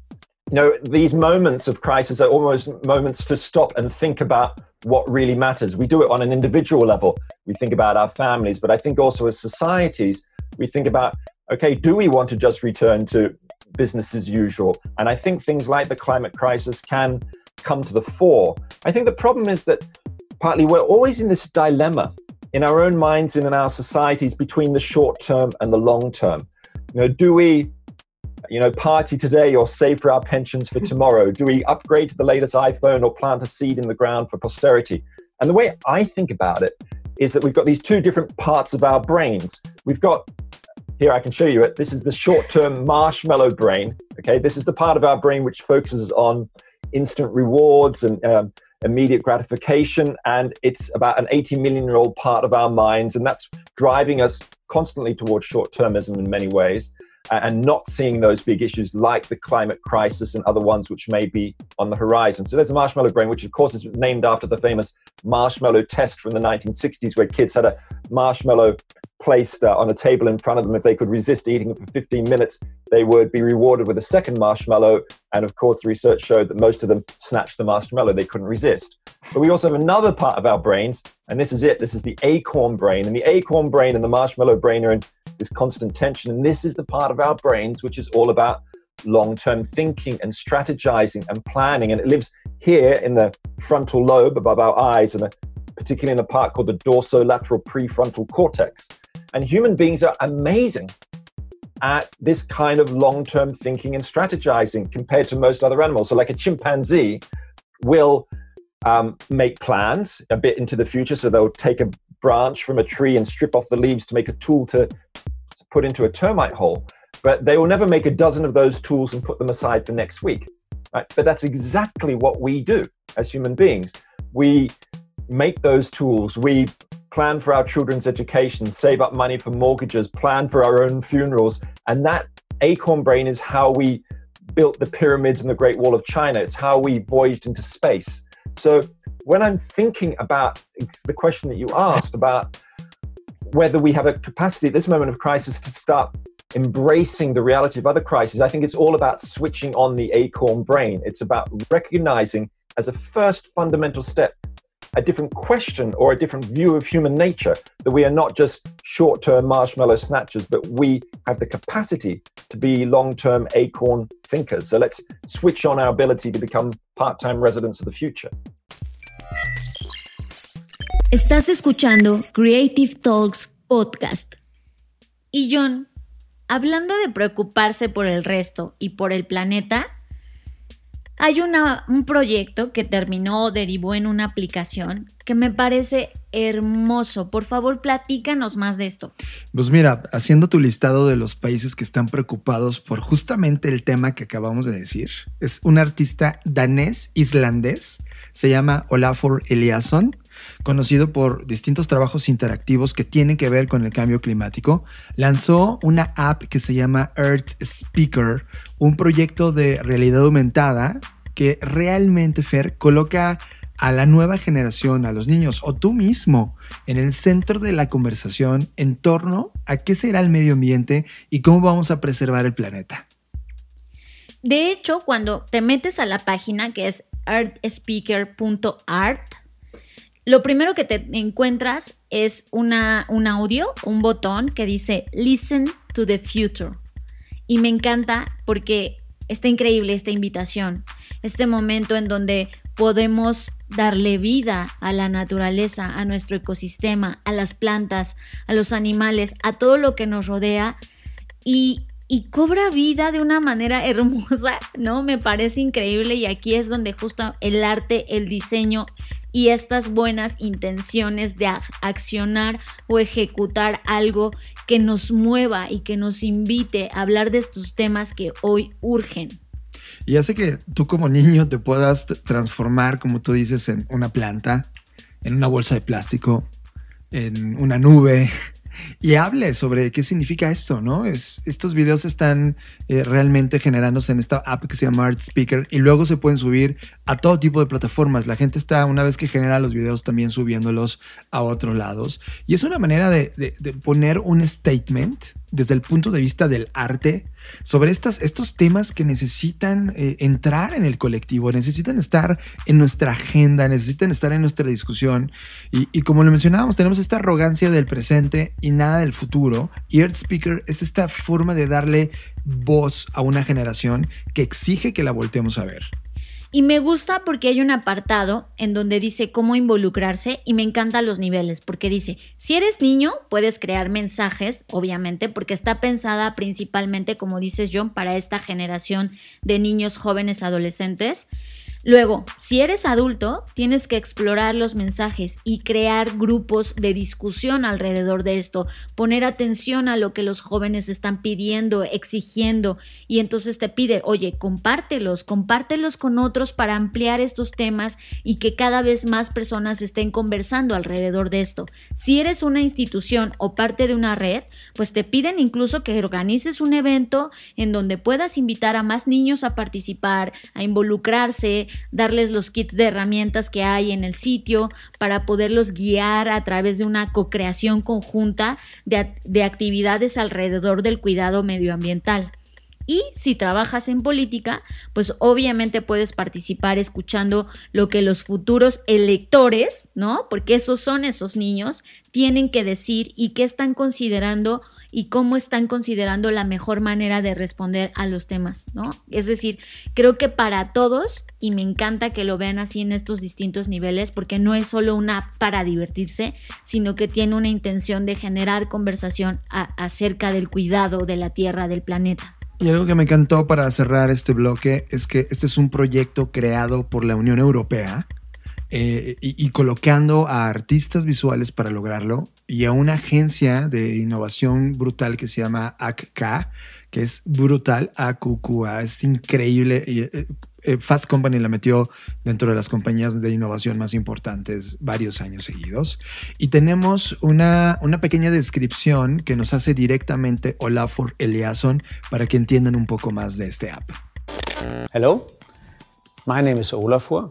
You know, these moments of crisis are almost moments to stop and think about what really matters. We do it on an individual level. We think about our families, but I think also as societies, we think about okay, do we want to just return to business as usual? And I think things like the climate crisis can come to the fore. I think the problem is that partly we're always in this dilemma in our own minds and in our societies between the short term and the long term. You know, do we, you know, party today or save for our pensions for tomorrow? Do we upgrade to the latest iPhone or plant a seed in the ground for posterity? And the way I think about it is that we've got these two different parts of our brains. We've got here I can show you it. This is the short-term marshmallow brain. Okay, this is the part of our brain which focuses on instant rewards and um, immediate gratification. And it's about an 80 million year old part of our minds. And that's driving us constantly towards short termism in many ways and not seeing those big issues like the climate crisis and other ones which may be on the horizon. So there's a marshmallow brain, which of course is named after the famous marshmallow test from the 1960s, where kids had a marshmallow placed uh, on a table in front of them. If they could resist eating it for 15 minutes, they would be rewarded with a second marshmallow. And of course, the research showed that most of them snatched the marshmallow they couldn't resist. But we also have another part of our brains, and this is it. This is the acorn brain. And the acorn brain and the marshmallow brain are in this constant tension. And this is the part of our brains which is all about long term thinking and strategizing and planning. And it lives here in the frontal lobe above our eyes, and particularly in a part called the dorsolateral prefrontal cortex. And human beings are amazing at this kind of long term thinking and strategizing compared to most other animals. So, like a chimpanzee will um, make plans a bit into the future. So they'll take a branch from a tree and strip off the leaves to make a tool to put into a termite hole. But they will never make a dozen of those tools and put them aside for next week. Right? But that's exactly what we do as human beings. We make those tools. We plan for our children's education, save up money for mortgages, plan for our own funerals. And that acorn brain is how we built the pyramids and the Great Wall of China. It's how we voyaged into space. So when I'm thinking about the question that you asked about whether we have a capacity at this moment of crisis to start embracing the reality of other crises, I think it's all about switching on the acorn brain. It's about recognizing as a first fundamental step a different question or a different view of human nature, that we are not just short term marshmallow snatchers, but we have the capacity to be long term acorn thinkers. So let's switch on our ability to become part time residents of the future. Estás escuchando Creative Talks Podcast. Y John, hablando de preocuparse por el resto y por el planeta, hay un proyecto que terminó derivó en una aplicación que me parece hermoso. Por favor, platícanos más de esto. Pues mira, haciendo tu listado de los países que están preocupados por justamente el tema que acabamos de decir, es un artista danés islandés, se llama Olafur Eliasson conocido por distintos trabajos interactivos que tienen que ver con el cambio climático, lanzó una app que se llama Earth Speaker, un proyecto de realidad aumentada que realmente, Fer, coloca a la nueva generación, a los niños o tú mismo en el centro de la conversación en torno a qué será el medio ambiente y cómo vamos a preservar el planeta. De hecho, cuando te metes a la página que es earthspeaker.art, lo primero que te encuentras es un audio, un botón que dice Listen to the Future. Y me encanta porque está increíble esta invitación, este momento en donde podemos darle vida a la naturaleza, a nuestro ecosistema, a las plantas, a los animales, a todo lo que nos rodea y y cobra vida de una manera hermosa, ¿no? Me parece increíble y aquí es donde justo el arte, el diseño y estas buenas intenciones de accionar o ejecutar algo que nos mueva y que nos invite a hablar de estos temas que hoy urgen. Y hace que tú como niño te puedas transformar, como tú dices, en una planta, en una bolsa de plástico, en una nube, y hable sobre qué significa esto, ¿no? Es, estos videos están eh, realmente generándose en esta app que se llama Art Speaker y luego se pueden subir a todo tipo de plataformas. La gente está, una vez que genera los videos, también subiéndolos a otros lados. Y es una manera de, de poner un statement desde el punto de vista del arte sobre estas, estos temas que necesitan eh, entrar en el colectivo, necesitan estar en nuestra agenda, necesitan estar en nuestra discusión. Y, como lo mencionábamos, tenemos esta arrogancia del presente y nada del futuro. Y Earth Speaker es esta forma de darle voz a una generación que exige que la volteemos a ver. Y me gusta porque hay un apartado en donde dice cómo involucrarse y me encantan los niveles, porque dice, si eres niño, puedes crear mensajes, obviamente, porque está pensada principalmente, como dices John, para esta generación de niños, jóvenes, adolescentes. Luego, si eres adulto, tienes que explorar los mensajes y crear grupos de discusión alrededor de esto, poner atención a lo que los jóvenes están pidiendo, exigiendo, y entonces te pide, oye, compártelos, compártelos con otros para ampliar estos temas y que cada vez más personas estén conversando alrededor de esto. Si eres una institución o parte de una red, pues te piden incluso que organices un evento en donde puedas invitar a más niños a participar, a involucrarse, darles los kits de herramientas que hay en el sitio para poderlos guiar a través de una co-creación conjunta de, de actividades alrededor del cuidado medioambiental. Y si trabajas en política, pues obviamente puedes participar escuchando lo que los futuros electores, ¿no? Porque esos son esos niños, tienen que decir y qué están considerando y cómo están considerando la mejor manera de responder a los temas, ¿no? Es decir, creo que para todos, y me encanta que lo vean así en estos distintos niveles, porque no es solo una app para divertirse, sino que tiene una intención de generar conversación acerca del cuidado de la Tierra, del planeta. Y algo que me encantó para cerrar este bloque es que este es un proyecto creado por la Unión Europea eh, y, y colocando a artistas visuales para lograrlo y a una agencia de innovación brutal que se llama ACK, que es brutal, AQQA, es increíble. Eh, eh, Fast Company la metió dentro de las compañías de innovación más importantes varios años seguidos. Y tenemos una, una pequeña descripción que nos hace directamente Olafur Eliasson para que entiendan un poco más de este app. Hello, my name is Olafur.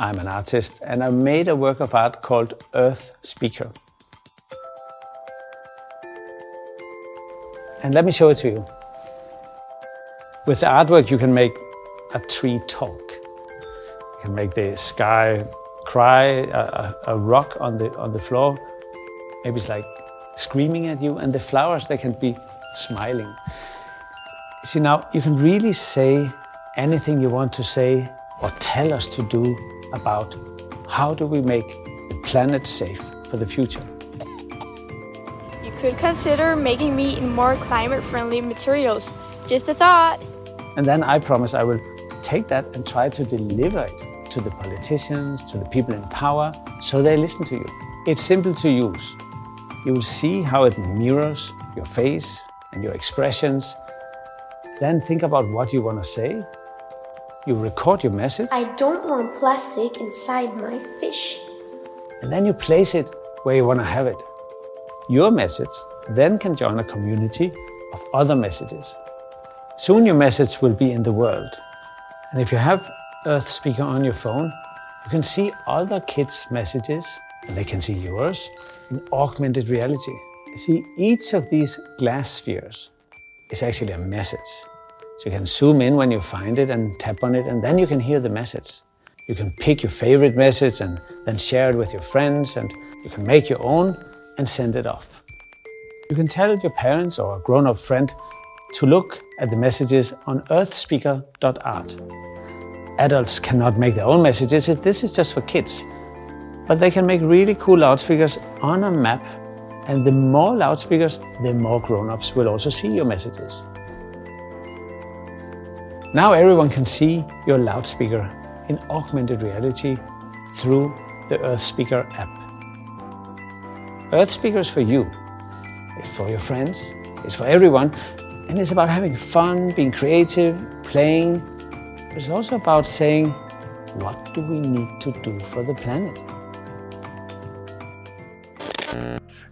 I'm an artist and I made a work of art called Earth Speaker. And let me show it to you. With the artwork, you can make a tree talk. You can make the sky cry, a, a, rock on the, on the floor. Maybe it's like screaming at you, and the flowers, they can be smiling. See, now you can really say anything you want to say or tell us to do about how do we make the planet safe for the future. You could consider making meat in more climate friendly materials. Just a thought. And then I promise I will take that and try to deliver it to the politicians, to the people in power, so they listen to you. It's simple to use. You will see how it mirrors your face and your expressions. Then think about what you want to say. You record your message, I don't want plastic inside my fish. and then you place it where you want to have it. Your message then can join a community of other messages. Soon your message will be in the world. And if you have Earth Speaker on your phone, you can see other kids' messages and they can see yours in augmented reality. See, each of these glass spheres is actually a message. So you can zoom in when you find it and tap on it, and then you can hear the message. You can pick your favorite message and then share it with your friends, and you can make your own and send it off. You can tell your parents or a grown up friend to look at the messages on earthspeaker.art. Adults cannot make their own messages, this is just for kids. But they can make really cool loudspeakers on a map, and the more loudspeakers, the more grown ups will also see your messages. Now everyone can see your loudspeaker in augmented reality through the Earth Speaker app. Earth Speaker is for you, it's for your friends, it's for everyone, and it's about having fun, being creative, playing. It's also about saying, what do we need to do for the planet?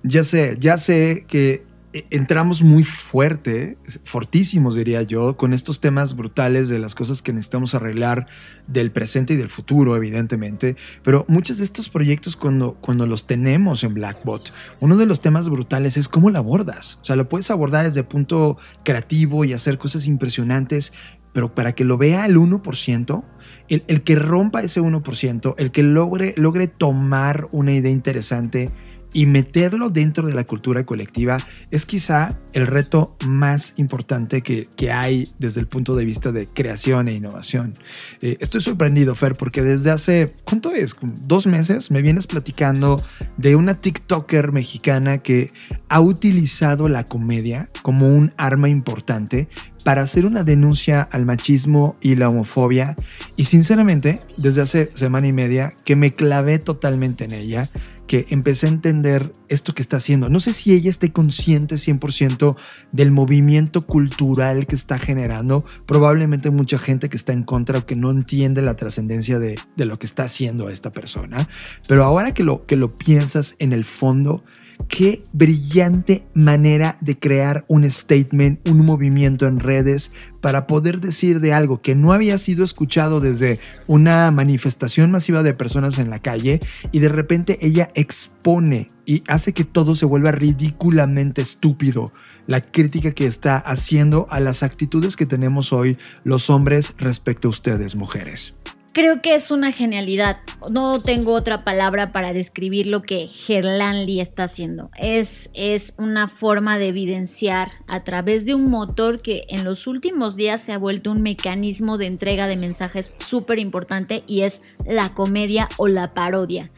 Ya sé, ya sé que entramos muy fuerte, fortísimos diría yo, con estos temas brutales de las cosas que necesitamos arreglar del presente y del futuro, evidentemente, pero muchos de estos proyectos cuando, cuando los tenemos en Blackbot, uno de los temas brutales es cómo lo abordas. O sea, lo puedes abordar desde punto creativo y hacer cosas impresionantes, pero para que lo vea el 1%, el, el que rompa ese 1%, el que logre, logre tomar una idea interesante, y meterlo dentro de la cultura colectiva es quizá el reto más importante que, que hay desde el punto de vista de creación e innovación. Eh, estoy sorprendido, Fer, porque desde hace, ¿cuánto es? Dos meses me vienes platicando de una TikToker mexicana que ha utilizado la comedia como un arma importante para hacer una denuncia al machismo y la homofobia. Y sinceramente, desde hace semana y media que me clavé totalmente en ella, que empecé a entender esto que está haciendo. No sé si ella esté consciente 100% del movimiento cultural que está generando. Probablemente mucha gente que está en contra o que no entiende la trascendencia de, de, lo que está haciendo esta persona. Pero ahora que lo, que lo piensas en el fondo, qué brillante manera de crear un statement, un movimiento en redes para poder decir de algo que no había sido escuchado desde una manifestación masiva de personas en la calle y de repente ella expone y hace que todo se vuelva ridículamente estúpido la crítica que está haciendo a las actitudes que tenemos hoy los hombres respecto a ustedes mujeres. Creo que es una genialidad. No tengo otra palabra para describir lo que Gerlan Lee está haciendo. Es, es una forma de evidenciar a través de un motor que en los últimos días se ha vuelto un mecanismo de entrega de mensajes súper importante y es la comedia o la parodia.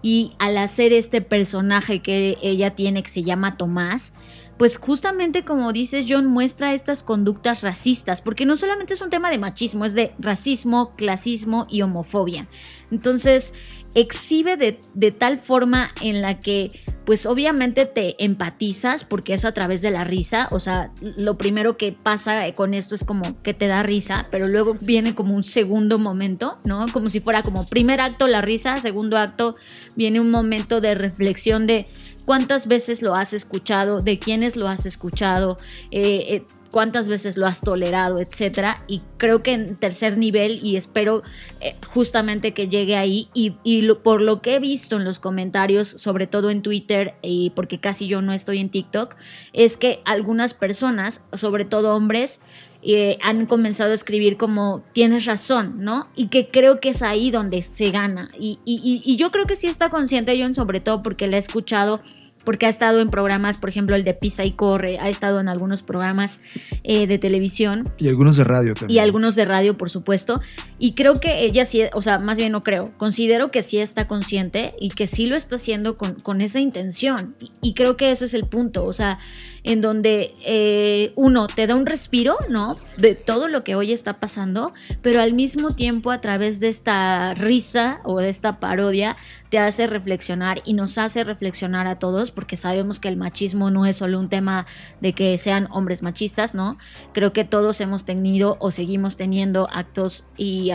Y al hacer este personaje que ella tiene que se llama Tomás, pues justamente como dices John, muestra estas conductas racistas, porque no solamente es un tema de machismo, es de racismo, clasismo y homofobia. Entonces, exhibe de, de, tal forma en la que pues obviamente te empatizas porque es a través de la risa, o sea, lo primero que pasa con esto es como que te da risa, pero luego viene como un segundo momento, ¿no? Como si fuera como primer acto la risa, segundo acto viene un momento de reflexión de cuántas veces lo has escuchado, de quiénes lo has escuchado, eh, eh, cuántas veces lo has tolerado, etcétera. Y creo que en tercer nivel, y espero eh, justamente que llegue ahí, y, por lo que he visto en los comentarios, sobre todo en Twitter, y porque casi yo no estoy en TikTok, es que algunas personas, sobre todo hombres, eh, han comenzado a escribir como tienes razón, ¿no? Y que creo que es ahí donde se gana. Y, y yo creo que sí está consciente John, sobre todo porque le he escuchado porque ha estado en programas, por ejemplo, el de Pisa y Corre, ha estado en algunos programas eh, de televisión. Y algunos de radio también. Y algunos de radio, por supuesto. Y creo que ella sí, o sea, más bien no creo, considero que sí está consciente y que sí lo está haciendo con, con esa intención. Y, creo que eso es el punto, o sea, en donde eh, uno te da un respiro, ¿no? De todo lo que hoy está pasando, pero al mismo tiempo a través de esta risa o de esta parodia te hace reflexionar y nos hace reflexionar a todos porque sabemos que el machismo no es solo un tema de que sean hombres machistas, ¿no? Creo que todos hemos tenido o seguimos teniendo actos y,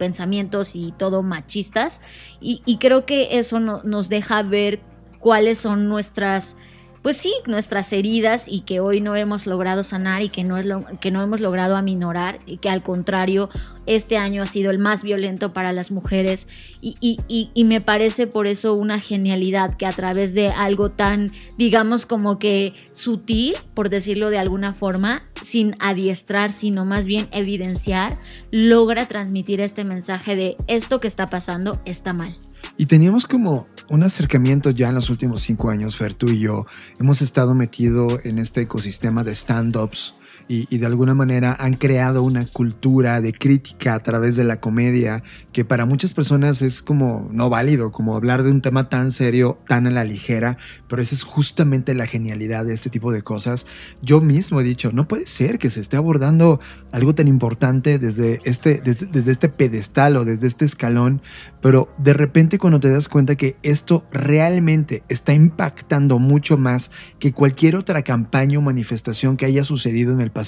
pensamientos y todo machistas y, creo que eso nos deja ver cuáles son nuestras pues sí, nuestras heridas y que hoy no hemos logrado sanar y que no, es lo, que no hemos logrado aminorar y que al contrario, este año ha sido el más violento para las mujeres y, y, y, me parece por eso una genialidad que a través de algo tan, digamos como que sutil, por decirlo de alguna forma, sin adiestrar, sino más bien evidenciar, logra transmitir este mensaje de esto que está pasando está mal. Y teníamos como un acercamiento ya en los últimos cinco años, Fer, tú y yo. Hemos estado metido en este ecosistema de stand-ups y, de alguna manera han creado una cultura de crítica a través de la comedia que para muchas personas es como no válido, como hablar de un tema tan serio, tan a la ligera, pero esa es justamente la genialidad de este tipo de cosas. Yo mismo he dicho, no puede ser que se esté abordando algo tan importante desde este, desde, desde este pedestal o desde este escalón, pero de repente cuando te das cuenta que esto realmente está impactando mucho más que cualquier otra campaña o manifestación que haya sucedido en el pasado,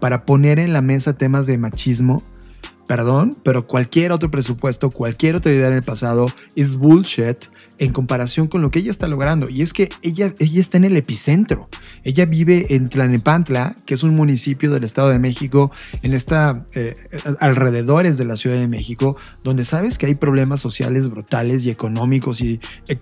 para poner en la mesa temas de machismo, perdón, pero cualquier otro presupuesto, cualquier otra idea en el pasado es bullshit en comparación con lo que ella está logrando. Y es que ella, ella está en el epicentro. Ella vive en Tlanepantla, que es un municipio del Estado de México, en esta eh, alrededores de la Ciudad de México, donde sabes que hay problemas sociales brutales y económicos y,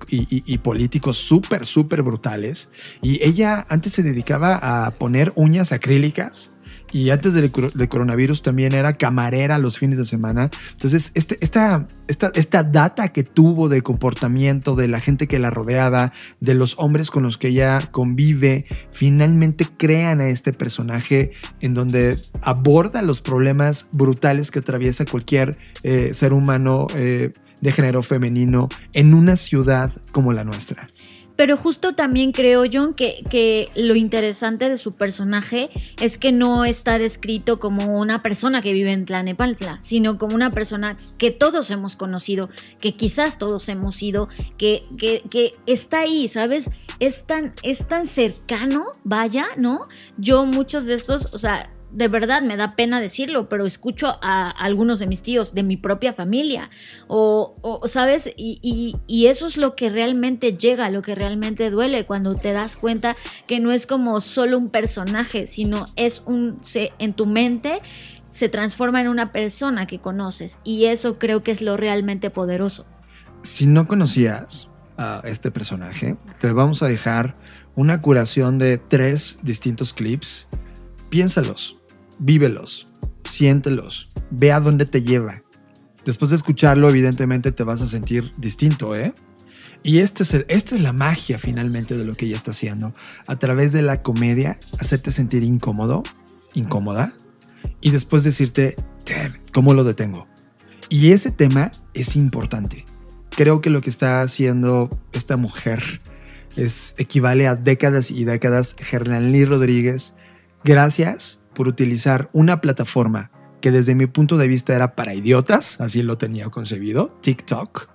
y políticos súper, súper brutales. Y ella antes se dedicaba a poner uñas acrílicas y antes del, coronavirus también era camarera los fines de semana. Entonces, este, esta, esta, esta data que tuvo de comportamiento de la gente que la rodeaba, de los hombres con los que ella convive, finalmente crean a este personaje en donde aborda los problemas brutales que atraviesa cualquier eh, ser humano eh, de género femenino en una ciudad como la nuestra. Pero justo también creo, John, que, que, lo interesante de su personaje es que no está descrito como una persona que vive en Tlanepantla, sino como una persona que todos hemos conocido, que quizás todos hemos sido, que, que, que está ahí, ¿sabes? Es tan, es tan cercano, vaya, ¿no? Yo muchos de estos, o sea, de verdad me da pena decirlo, pero escucho a, algunos de mis tíos, de mi propia familia, o, ¿sabes? Y, eso es lo que realmente llega, lo que realmente duele, cuando te das cuenta que no es como solo un personaje, sino es un, se, en tu mente se transforma en una persona que conoces, y eso creo que es lo realmente poderoso. Si no conocías a este personaje, te vamos a dejar una curación de tres distintos clips. Piénsalos vívelos, siéntelos, ve a dónde te lleva. Después de escucharlo, evidentemente te vas a sentir distinto, ¿eh? Y este es esta es la magia finalmente de lo que ella está haciendo. A través de la comedia, hacerte sentir incómodo, incómoda, y después decirte, ¿cómo lo detengo? Y ese tema es importante. Creo que lo que está haciendo esta mujer Es equivale a décadas y décadas. Lee Rodríguez, gracias por utilizar una plataforma que desde mi punto de vista era para idiotas, así lo tenía concebido, TikTok,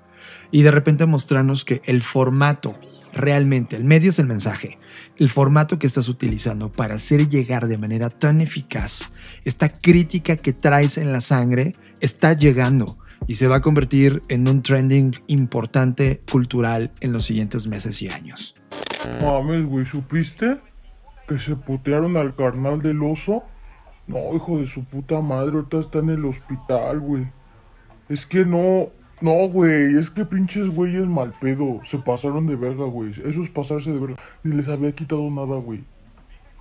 y de repente mostrarnos que el formato realmente, el medio es el mensaje, el formato que estás utilizando para hacer llegar de manera tan eficaz esta crítica que traes en la sangre está llegando y se va a convertir en un trending importante cultural en los siguientes meses y años. Mames, güey, ¿supiste? Que se putearon al carnal del oso. No, hijo de su puta madre, ahorita está en el hospital, güey. Es que no, no, güey, es que pinches güeyes mal pedo. Se pasaron de verga, güey. Eso es pasarse de verga. Ni les había quitado nada, güey.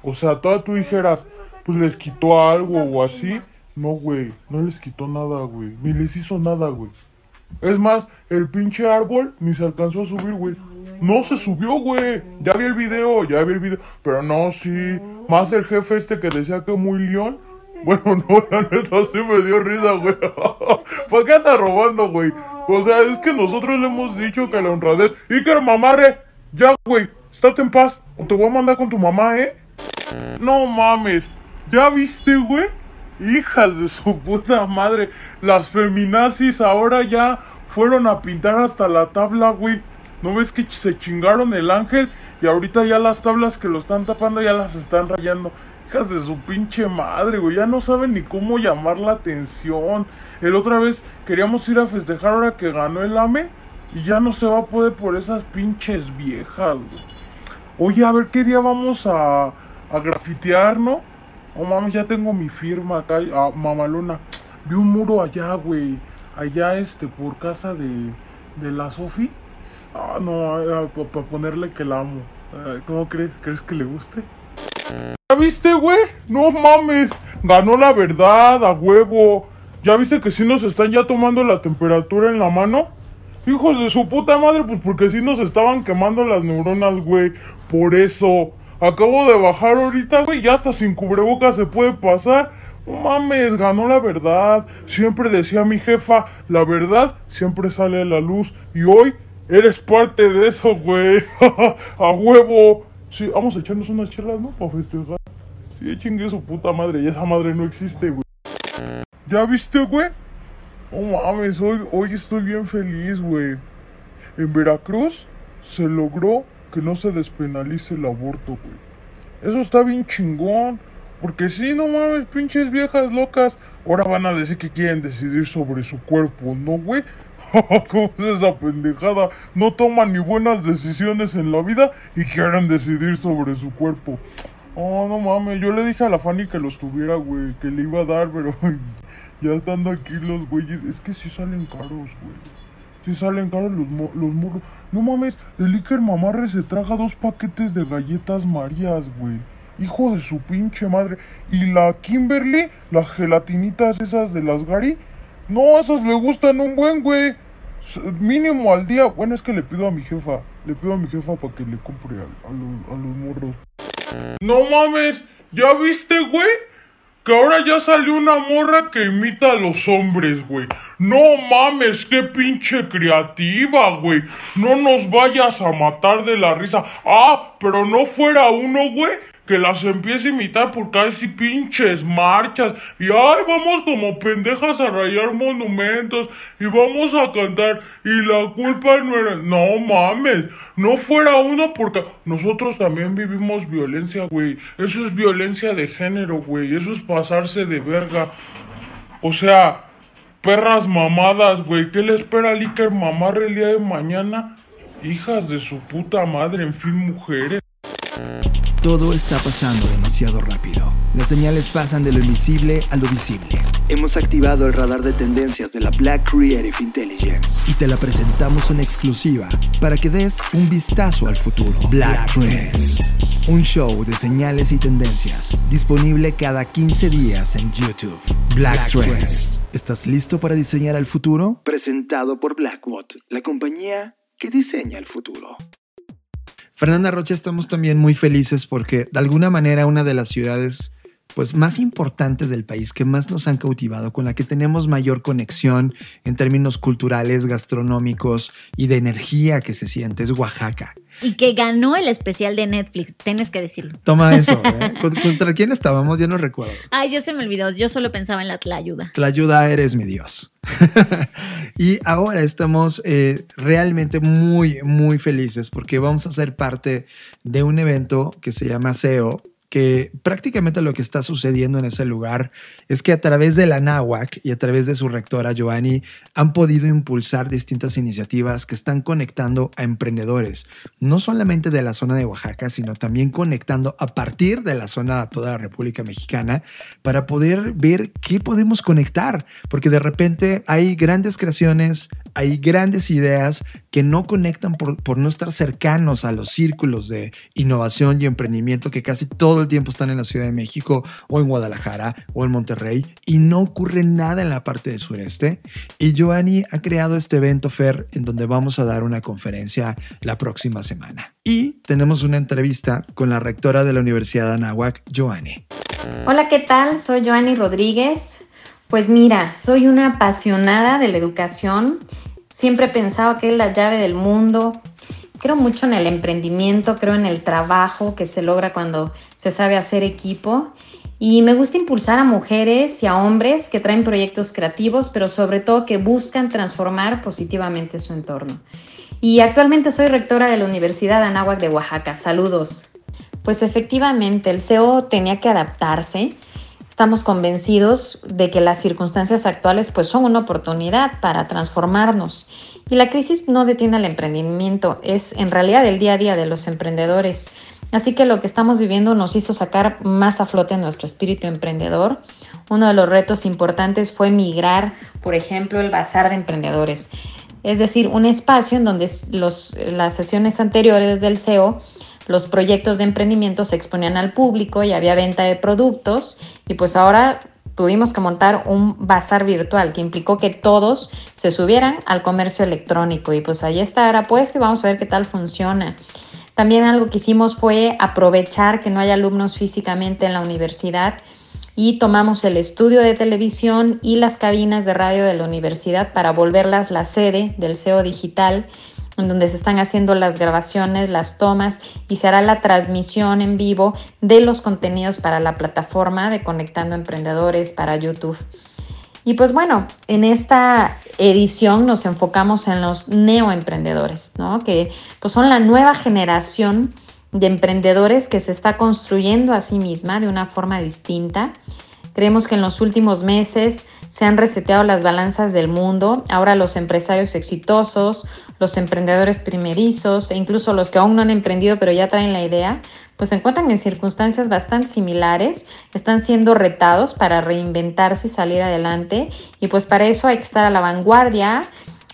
O sea, toda tú dijeras, pues les quitó algo o así. No, güey, no les quitó nada, güey. Ni les hizo nada, güey. Es más, el pinche árbol ni se alcanzó a subir, güey. No se subió, güey. Ya vi el video, ya vi el video. Pero no, sí. Más el jefe este que decía que muy león. Bueno, no, la neta sí me dio risa, güey. ¿Por qué anda robando, güey? O sea, es que nosotros le hemos dicho que la honradez. Iker, mamarre. Ya, güey. Estate en paz. Te voy a mandar con tu mamá, ¿eh? No mames. ¿Ya viste, güey? Hijas de su puta madre. Las feminazis ahora ya fueron a pintar hasta la tabla, güey. ¿No ves que se chingaron el ángel? Y ahorita ya las tablas que lo están tapando ya las están rayando. Hijas de su pinche madre, güey. Ya no saben ni cómo llamar la atención. El otra vez queríamos ir a festejar ahora que ganó el AME. Y ya no se va a poder por esas pinches viejas, güey. Oye, a ver qué día vamos a, a grafitear, ¿no? Oh mames, ya tengo mi firma acá, ah, mamalona. Vi un muro allá, güey. Allá, este, por casa de, de la Sofi. Ah, no, ah, para ponerle que la amo. Ah, ¿Cómo crees? ¿Crees que le guste? ¿Ya viste, güey? No mames. Ganó la verdad, a huevo. ¿Ya viste que sí nos están ya tomando la temperatura en la mano? Hijos de su puta madre, pues porque sí nos estaban quemando las neuronas, güey. Por eso. Acabo de bajar ahorita, güey, ya hasta sin cubrebocas se puede pasar. No mames, ganó la verdad. Siempre decía mi jefa, la verdad siempre sale a la luz. Y hoy eres parte de eso, güey. a huevo. Sí, vamos a echarnos unas chelas, ¿no? Para festejar. Sí, chingue su puta madre. Y esa madre no existe, güey. ¿Ya viste, güey? No mames, hoy, hoy estoy bien feliz, güey. En Veracruz se logró que no se despenalice el aborto, güey. Eso está bien chingón. Porque si no mames, pinches viejas locas. Ahora van a decir que quieren decidir sobre su cuerpo, ¿no, güey? ¿Cómo es esa pendejada? No toman ni buenas decisiones en la vida y quieren decidir sobre su cuerpo. Oh, no mames, yo le dije a la Fanny que los tuviera, güey, que le iba a dar, pero ya estando aquí los güeyes, es que sí salen caros, güey. Sí salen caros los, los morros. No mames, el Iker Mamarre se traga dos paquetes de galletas Marías, güey. Hijo de su pinche madre. Y la Kimberly, las gelatinitas esas de las Gary. No, esas le gustan un buen, güey. Mínimo al día. Bueno, es que le pido a mi jefa. Le pido a mi jefa para que le compre a, a, los, a los morros. No mames, ¿ya viste, güey? Que ahora ya salió una morra que imita a los hombres, güey. No mames, qué pinche creativa, güey. No nos vayas a matar de la risa. Ah, pero no fuera uno, güey que las empiece a imitar porque hay pinches marchas. Y ay vamos como pendejas a rayar monumentos y vamos a cantar y la culpa no era no mames no fuera uno porque nosotros también vivimos violencia güey. Eso es violencia de género güey. Eso es pasarse de verga. O sea perras mamadas güey. ¿qué le espera al Iker mamar el de mañana hijas de su puta madre en fin mujeres todo está pasando demasiado rápido. Las señales pasan de lo invisible a lo visible. Hemos activado el radar de tendencias de la Black Creative Intelligence y te la presentamos en exclusiva para que des un vistazo al futuro. Black, Trends, un show de señales y tendencias disponible cada 15 días en YouTube. Black, Trends. ¿Estás listo para diseñar el futuro? Presentado por Blackbot, la compañía que diseña el futuro. Fernanda Rocha, estamos también muy felices porque de alguna manera una de las ciudades pues más importantes del país, que más nos han cautivado, con la que tenemos mayor conexión en términos culturales, gastronómicos y de energía que se siente, es Oaxaca. Y que ganó el especial de Netflix, tienes que decirlo. Toma eso. ¿eh? ¿Contra quién estábamos? Yo no recuerdo. Ay, yo se me olvidó. Yo solo pensaba en la Tlayuda. Tlayuda, eres mi Dios. y ahora estamos eh, realmente muy, muy felices porque vamos a ser parte de un evento que se llama SEO que prácticamente lo que está sucediendo en ese lugar es que a través de la NAWAC y a través de su rectora Giovanni han podido impulsar distintas iniciativas que están conectando a emprendedores, no solamente de la zona de Oaxaca, sino también conectando a partir de la zona a toda la República Mexicana para poder ver qué podemos conectar, porque de repente hay grandes creaciones, hay grandes ideas que no conectan por, no estar cercanos a los círculos de innovación y emprendimiento que casi todo el tiempo están en la Ciudad de México o en Guadalajara o en Monterrey y no ocurre nada en la parte del sureste. Y Joanny ha creado este evento Fer en donde vamos a dar una conferencia la próxima semana. Y tenemos una entrevista con la rectora de la Universidad de Anáhuac, Joanny. Hola, ¿qué tal? Soy Joanny Rodríguez. Pues mira, soy una apasionada de la educación. Siempre he pensado que es la llave del mundo Creo mucho en el emprendimiento, creo en el trabajo que se logra cuando se sabe hacer equipo y me gusta impulsar a mujeres y a hombres que traen proyectos creativos, pero sobre todo que buscan transformar positivamente su entorno. Y actualmente soy rectora de la Universidad Anáhuac de Oaxaca. Saludos. Pues efectivamente, el CEO tenía que adaptarse. Estamos convencidos de que las circunstancias actuales pues son una oportunidad para transformarnos y la crisis no detiene el emprendimiento, es en realidad el día a día de los emprendedores. Así que lo que estamos viviendo nos hizo sacar más a flote nuestro espíritu emprendedor. Uno de los retos importantes fue migrar, por ejemplo, el bazar de emprendedores. Es decir, un espacio en donde los, las sesiones anteriores del SEO los proyectos de emprendimiento se exponían al público y había venta de productos y pues ahora tuvimos que montar un bazar virtual que implicó que todos se subieran al comercio electrónico y pues ahí está ahora puesto y vamos a ver qué tal funciona. También algo que hicimos fue aprovechar que no hay alumnos físicamente en la universidad y tomamos el estudio de televisión y las cabinas de radio de la universidad para volverlas la sede del SEO digital en donde se están haciendo las grabaciones, las tomas y se hará la transmisión en vivo de los contenidos para la plataforma de Conectando Emprendedores para YouTube. Y pues bueno, en esta edición nos enfocamos en los neoemprendedores, ¿no? que pues son la nueva generación de emprendedores que se está construyendo a sí misma de una forma distinta. Creemos que en los últimos meses se han reseteado las balanzas del mundo. Ahora los empresarios exitosos, los emprendedores primerizos e incluso los que aún no han emprendido pero ya traen la idea, pues se encuentran en circunstancias bastante similares, están siendo retados para reinventarse y salir adelante y pues para eso hay que estar a la vanguardia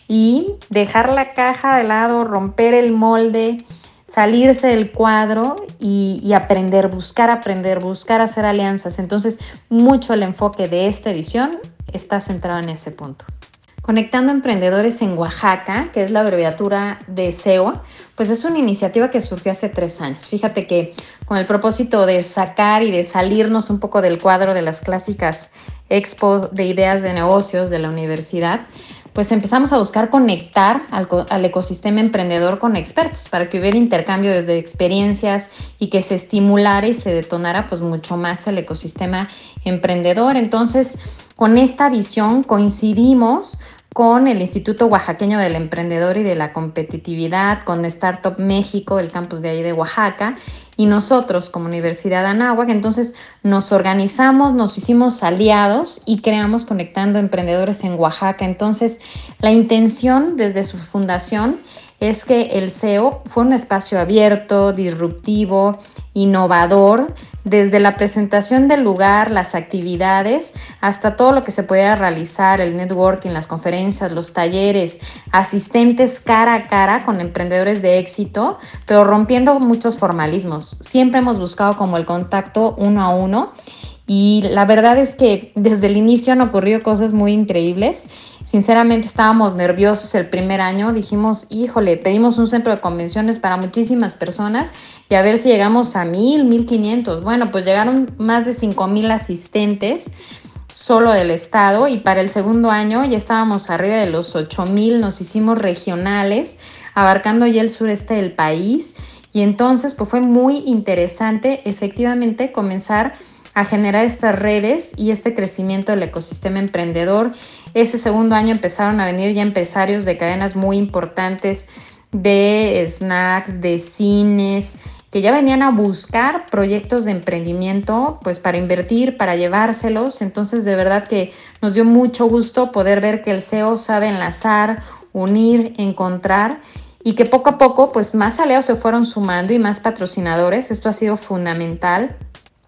y dejar la caja de lado, romper el molde, salirse del cuadro y, y, aprender, buscar aprender, buscar hacer alianzas. Entonces, mucho el enfoque de esta edición está centrado en ese punto. Conectando Emprendedores en Oaxaca, que es la abreviatura de SEO, pues es una iniciativa que surgió hace tres años. Fíjate que con el propósito de sacar y de salirnos un poco del cuadro de las clásicas expo de ideas de negocios de la universidad, pues empezamos a buscar conectar al, al, ecosistema emprendedor con expertos para que hubiera intercambio de experiencias y que se estimulara y se detonara pues mucho más el ecosistema emprendedor. Entonces, con esta visión coincidimos con el Instituto Oaxaqueño del Emprendedor y de la Competitividad, con Startup México, el campus de ahí de Oaxaca, y nosotros como Universidad Anáhuac. Entonces nos organizamos, nos hicimos aliados y creamos Conectando Emprendedores en Oaxaca. Entonces la intención desde su fundación es que el SEO fue un espacio abierto, disruptivo, innovador, desde la presentación del lugar, las actividades, hasta todo lo que se pudiera realizar, el networking, las conferencias, los talleres, asistentes cara a cara con emprendedores de éxito, pero rompiendo muchos formalismos. Siempre hemos buscado como el contacto uno a uno Y la verdad es que desde el inicio han ocurrido cosas muy increíbles. Sinceramente estábamos nerviosos el primer año, dijimos, híjole, pedimos un centro de convenciones para muchísimas personas y a ver si llegamos a mil, mil quinientos. Bueno, pues llegaron más de cinco mil asistentes solo del estado y para el segundo año ya estábamos arriba de los ocho mil, nos hicimos regionales, abarcando ya el sureste del país y entonces pues fue muy interesante efectivamente comenzar a generar estas redes y este crecimiento del ecosistema emprendedor. Ese segundo año empezaron a venir ya empresarios de cadenas muy importantes de snacks, de cines, que ya venían a buscar proyectos de emprendimiento, pues para invertir, para llevárselos. Entonces, de verdad que nos dio mucho gusto poder ver que el SEO sabe enlazar, unir, encontrar y que poco a poco, pues más aliados se fueron sumando y más patrocinadores. Esto ha sido fundamental.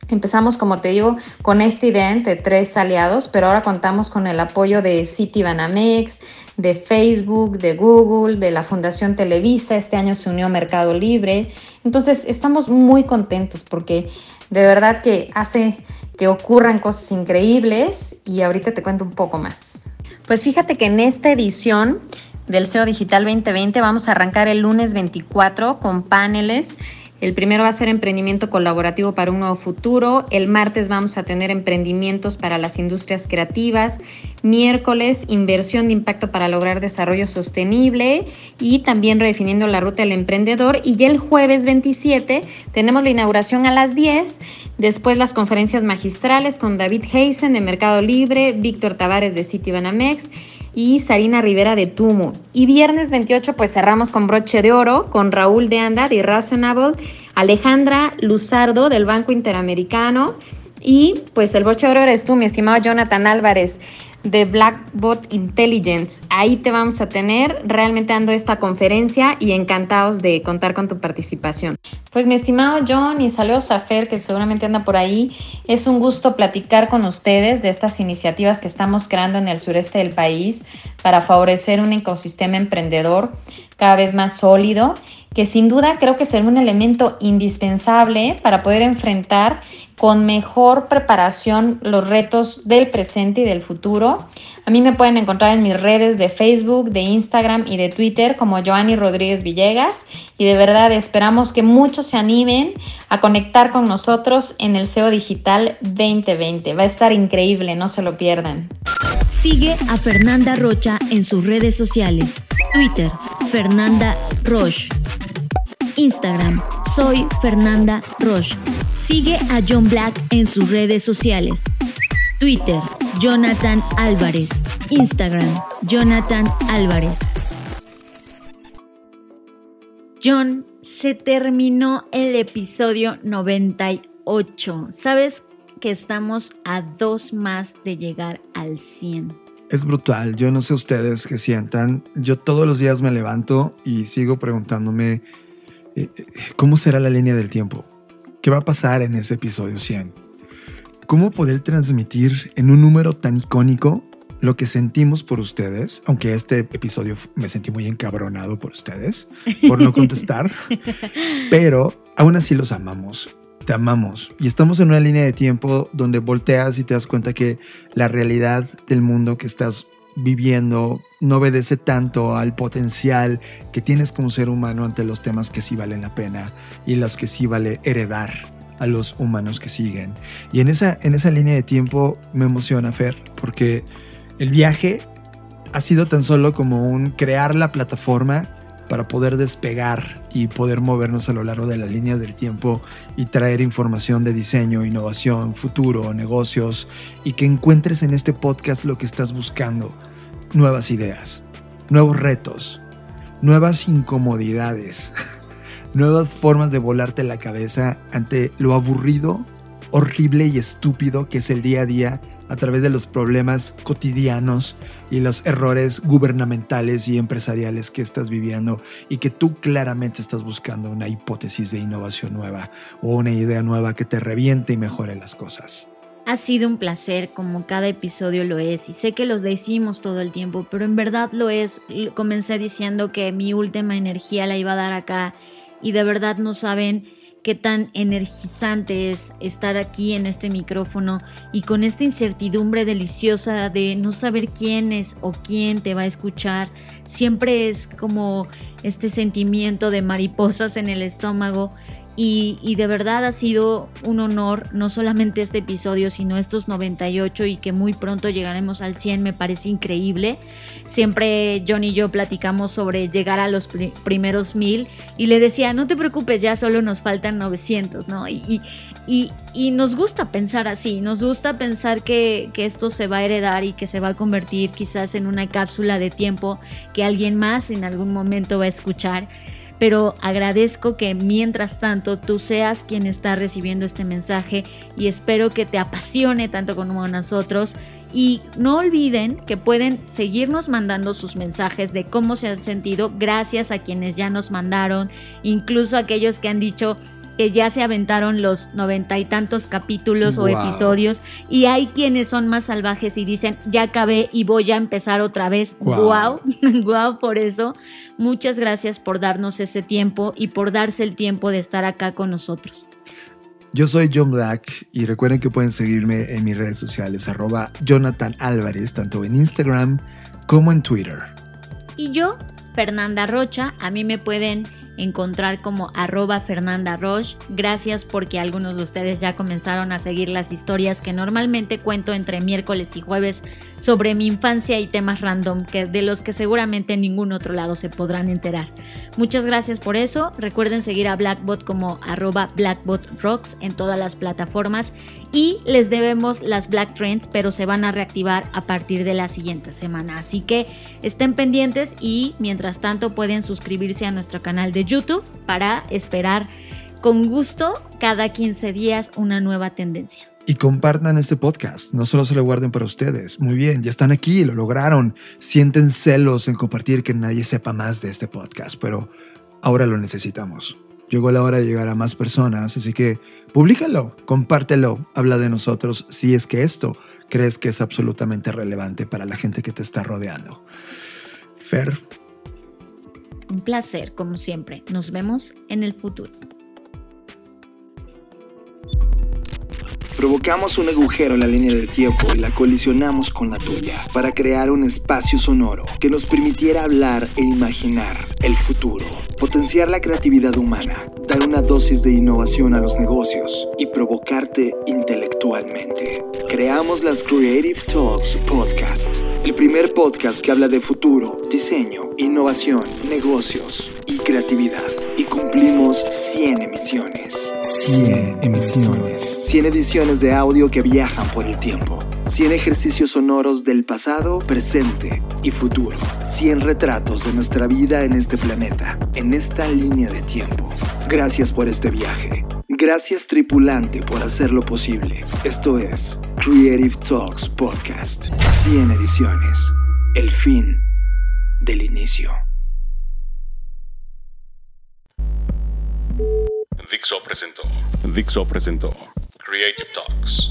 Empezamos, como te digo, con esta idea entre tres aliados, pero ahora contamos con el apoyo de Citibanamex, de Facebook, de Google, de la Fundación Televisa. Este año se unió Mercado Libre. Entonces, estamos muy contentos porque de verdad que hace que ocurran cosas increíbles y ahorita te cuento un poco más. Pues fíjate que en esta edición del SEO Digital 2020 vamos a arrancar el lunes 24 con paneles el primero va a ser emprendimiento colaborativo para un nuevo futuro. El martes vamos a tener emprendimientos para las industrias creativas. Miércoles, inversión de impacto para lograr desarrollo sostenible y también redefiniendo la ruta del emprendedor. Y ya el jueves 27 tenemos la inauguración a las 10. Después las conferencias magistrales con David Heisen de Mercado Libre, Víctor Tavares de Citibanamex y Sarina Rivera de Tumo. Y viernes 28 pues cerramos con broche de oro con Raúl de Anda de Irrationable, Alejandra Luzardo del Banco Interamericano y pues el broche de oro eres tú, mi estimado Jonathan Álvarez de Blackbot Intelligence. Ahí te vamos a tener realmente dando esta conferencia y encantados de contar con tu participación. Pues mi estimado John y saludos a Fer que seguramente anda por ahí. Es un gusto platicar con ustedes de estas iniciativas que estamos creando en el sureste del país para favorecer un ecosistema emprendedor cada vez más sólido que sin duda creo que será un elemento indispensable para poder enfrentar con mejor preparación los retos del presente y del futuro. A mí me pueden encontrar en mis redes de Facebook, de Instagram y de Twitter como Joanny Rodríguez Villegas y de verdad esperamos que muchos se animen a conectar con nosotros en el SEO Digital 2020. Va a estar increíble, no se lo pierdan. Sigue a Fernanda Rocha en sus redes sociales. Twitter, Fernanda Roche. Instagram, soy Fernanda Roche. Sigue a John Black en sus redes sociales. Twitter, Jonathan Álvarez. Instagram, Jonathan Álvarez. John, se terminó el episodio 98. ¿Sabes que estamos a dos más de llegar al 100? Es brutal, yo no sé ustedes qué sientan. Yo todos los días me levanto y sigo preguntándome ¿Cómo será la línea del tiempo? ¿Qué va a pasar en ese episodio 100? ¿Cómo poder transmitir en un número tan icónico lo que sentimos por ustedes? Aunque este episodio me sentí muy encabronado por ustedes, por no contestar, pero aún así los amamos. Te amamos. Y estamos en una línea de tiempo donde volteas y te das cuenta que la realidad del mundo que estás viviendo no obedece tanto al potencial que tienes como ser humano ante los temas que sí valen la pena y los que sí vale heredar a los humanos que siguen. Y en esa, en esa línea de tiempo me emociona, Fer, porque el viaje ha sido tan solo como un crear la plataforma para poder despegar y poder movernos a lo largo de las líneas del tiempo y traer información de diseño, innovación, futuro, negocios y que encuentres en este podcast lo que estás buscando, nuevas ideas, nuevos retos, nuevas incomodidades, nuevas formas de volarte la cabeza ante lo aburrido, horrible y estúpido que es el día a día a través de los problemas cotidianos y los errores gubernamentales y empresariales que estás viviendo y que tú claramente estás buscando una hipótesis de innovación nueva o una idea nueva que te reviente y mejore las cosas. Ha sido un placer, como cada episodio lo es, y sé que los decimos todo el tiempo, pero en verdad lo es. Comencé diciendo que mi última energía la iba a dar acá y de verdad no saben qué tan energizante es estar aquí en este micrófono y con esta incertidumbre deliciosa de no saber quién es o quién te va a escuchar. Siempre es como este sentimiento de mariposas en el estómago y, de verdad ha sido un honor, no solamente este episodio, sino estos 98 y que muy pronto llegaremos al 100, me parece increíble. Siempre John y yo platicamos sobre llegar a los primeros mil y le decía, no te preocupes, ya solo nos faltan 900, ¿no? Y, y, nos gusta pensar así, nos gusta pensar que, que esto se va a heredar y que se va a convertir quizás en una cápsula de tiempo que alguien más en algún momento va a escuchar pero agradezco que mientras tanto tú seas quien está recibiendo este mensaje y espero que te apasione tanto como nosotros. Y no olviden que pueden seguirnos mandando sus mensajes de cómo se han sentido gracias a quienes ya nos mandaron, incluso aquellos que han dicho que ya se aventaron los noventa y tantos capítulos o episodios y hay quienes son más salvajes y dicen, ya acabé y voy a empezar otra vez. Wow, wow, por eso. Muchas gracias por darnos ese tiempo y por darse el tiempo de estar acá con nosotros. Yo soy John Black y recuerden que pueden seguirme en mis redes sociales arroba Jonathan Álvarez, tanto en Instagram como en Twitter. Y yo, Fernanda Rocha, a mí me pueden encontrar como arroba Fernanda Roche. Gracias porque algunos de ustedes ya comenzaron a seguir las historias que normalmente cuento entre miércoles y jueves sobre mi infancia y temas random que de los que seguramente en ningún otro lado se podrán enterar. Muchas gracias por eso. Recuerden seguir a Blackbot como arroba BlackbotRocks en todas las plataformas y les debemos las Black Trends, pero se van a reactivar a partir de la siguiente semana. Así que estén pendientes y mientras tanto pueden suscribirse a nuestro canal de YouTube para esperar con gusto cada 15 días una nueva tendencia. Y compartan este podcast, no solo se lo guarden para ustedes. Muy bien, ya están aquí, lo lograron. Sienten celos en compartir que nadie sepa más de este podcast, pero ahora lo necesitamos. Llegó la hora de llegar a más personas, así que públicalo, compártelo, habla de nosotros si es que esto crees que es absolutamente relevante para la gente que te está rodeando. Fer, un placer, como siempre. Nos vemos en el futuro. Provocamos un agujero en la línea del tiempo y la colisionamos con la tuya para crear un espacio sonoro que nos permitiera hablar e imaginar el futuro, potenciar la creatividad humana, dar una dosis de innovación a los negocios y provocarte intelectualmente. Creamos las Creative Talks Podcast, el primer podcast que habla de futuro, diseño, innovación, negocios y creatividad. Y cumplimos 100 emisiones. 100 emisiones. 100 ediciones de audio que viajan por el tiempo. 100 ejercicios sonoros del pasado, presente y futuro. 100 retratos de nuestra vida en este planeta, en esta línea de tiempo. Gracias por este viaje. Gracias tripulante por hacerlo posible. Esto es Creative Talks Podcast. 100 ediciones. El fin del inicio. Dixo presentó. Dixo presentó. Creative Talks.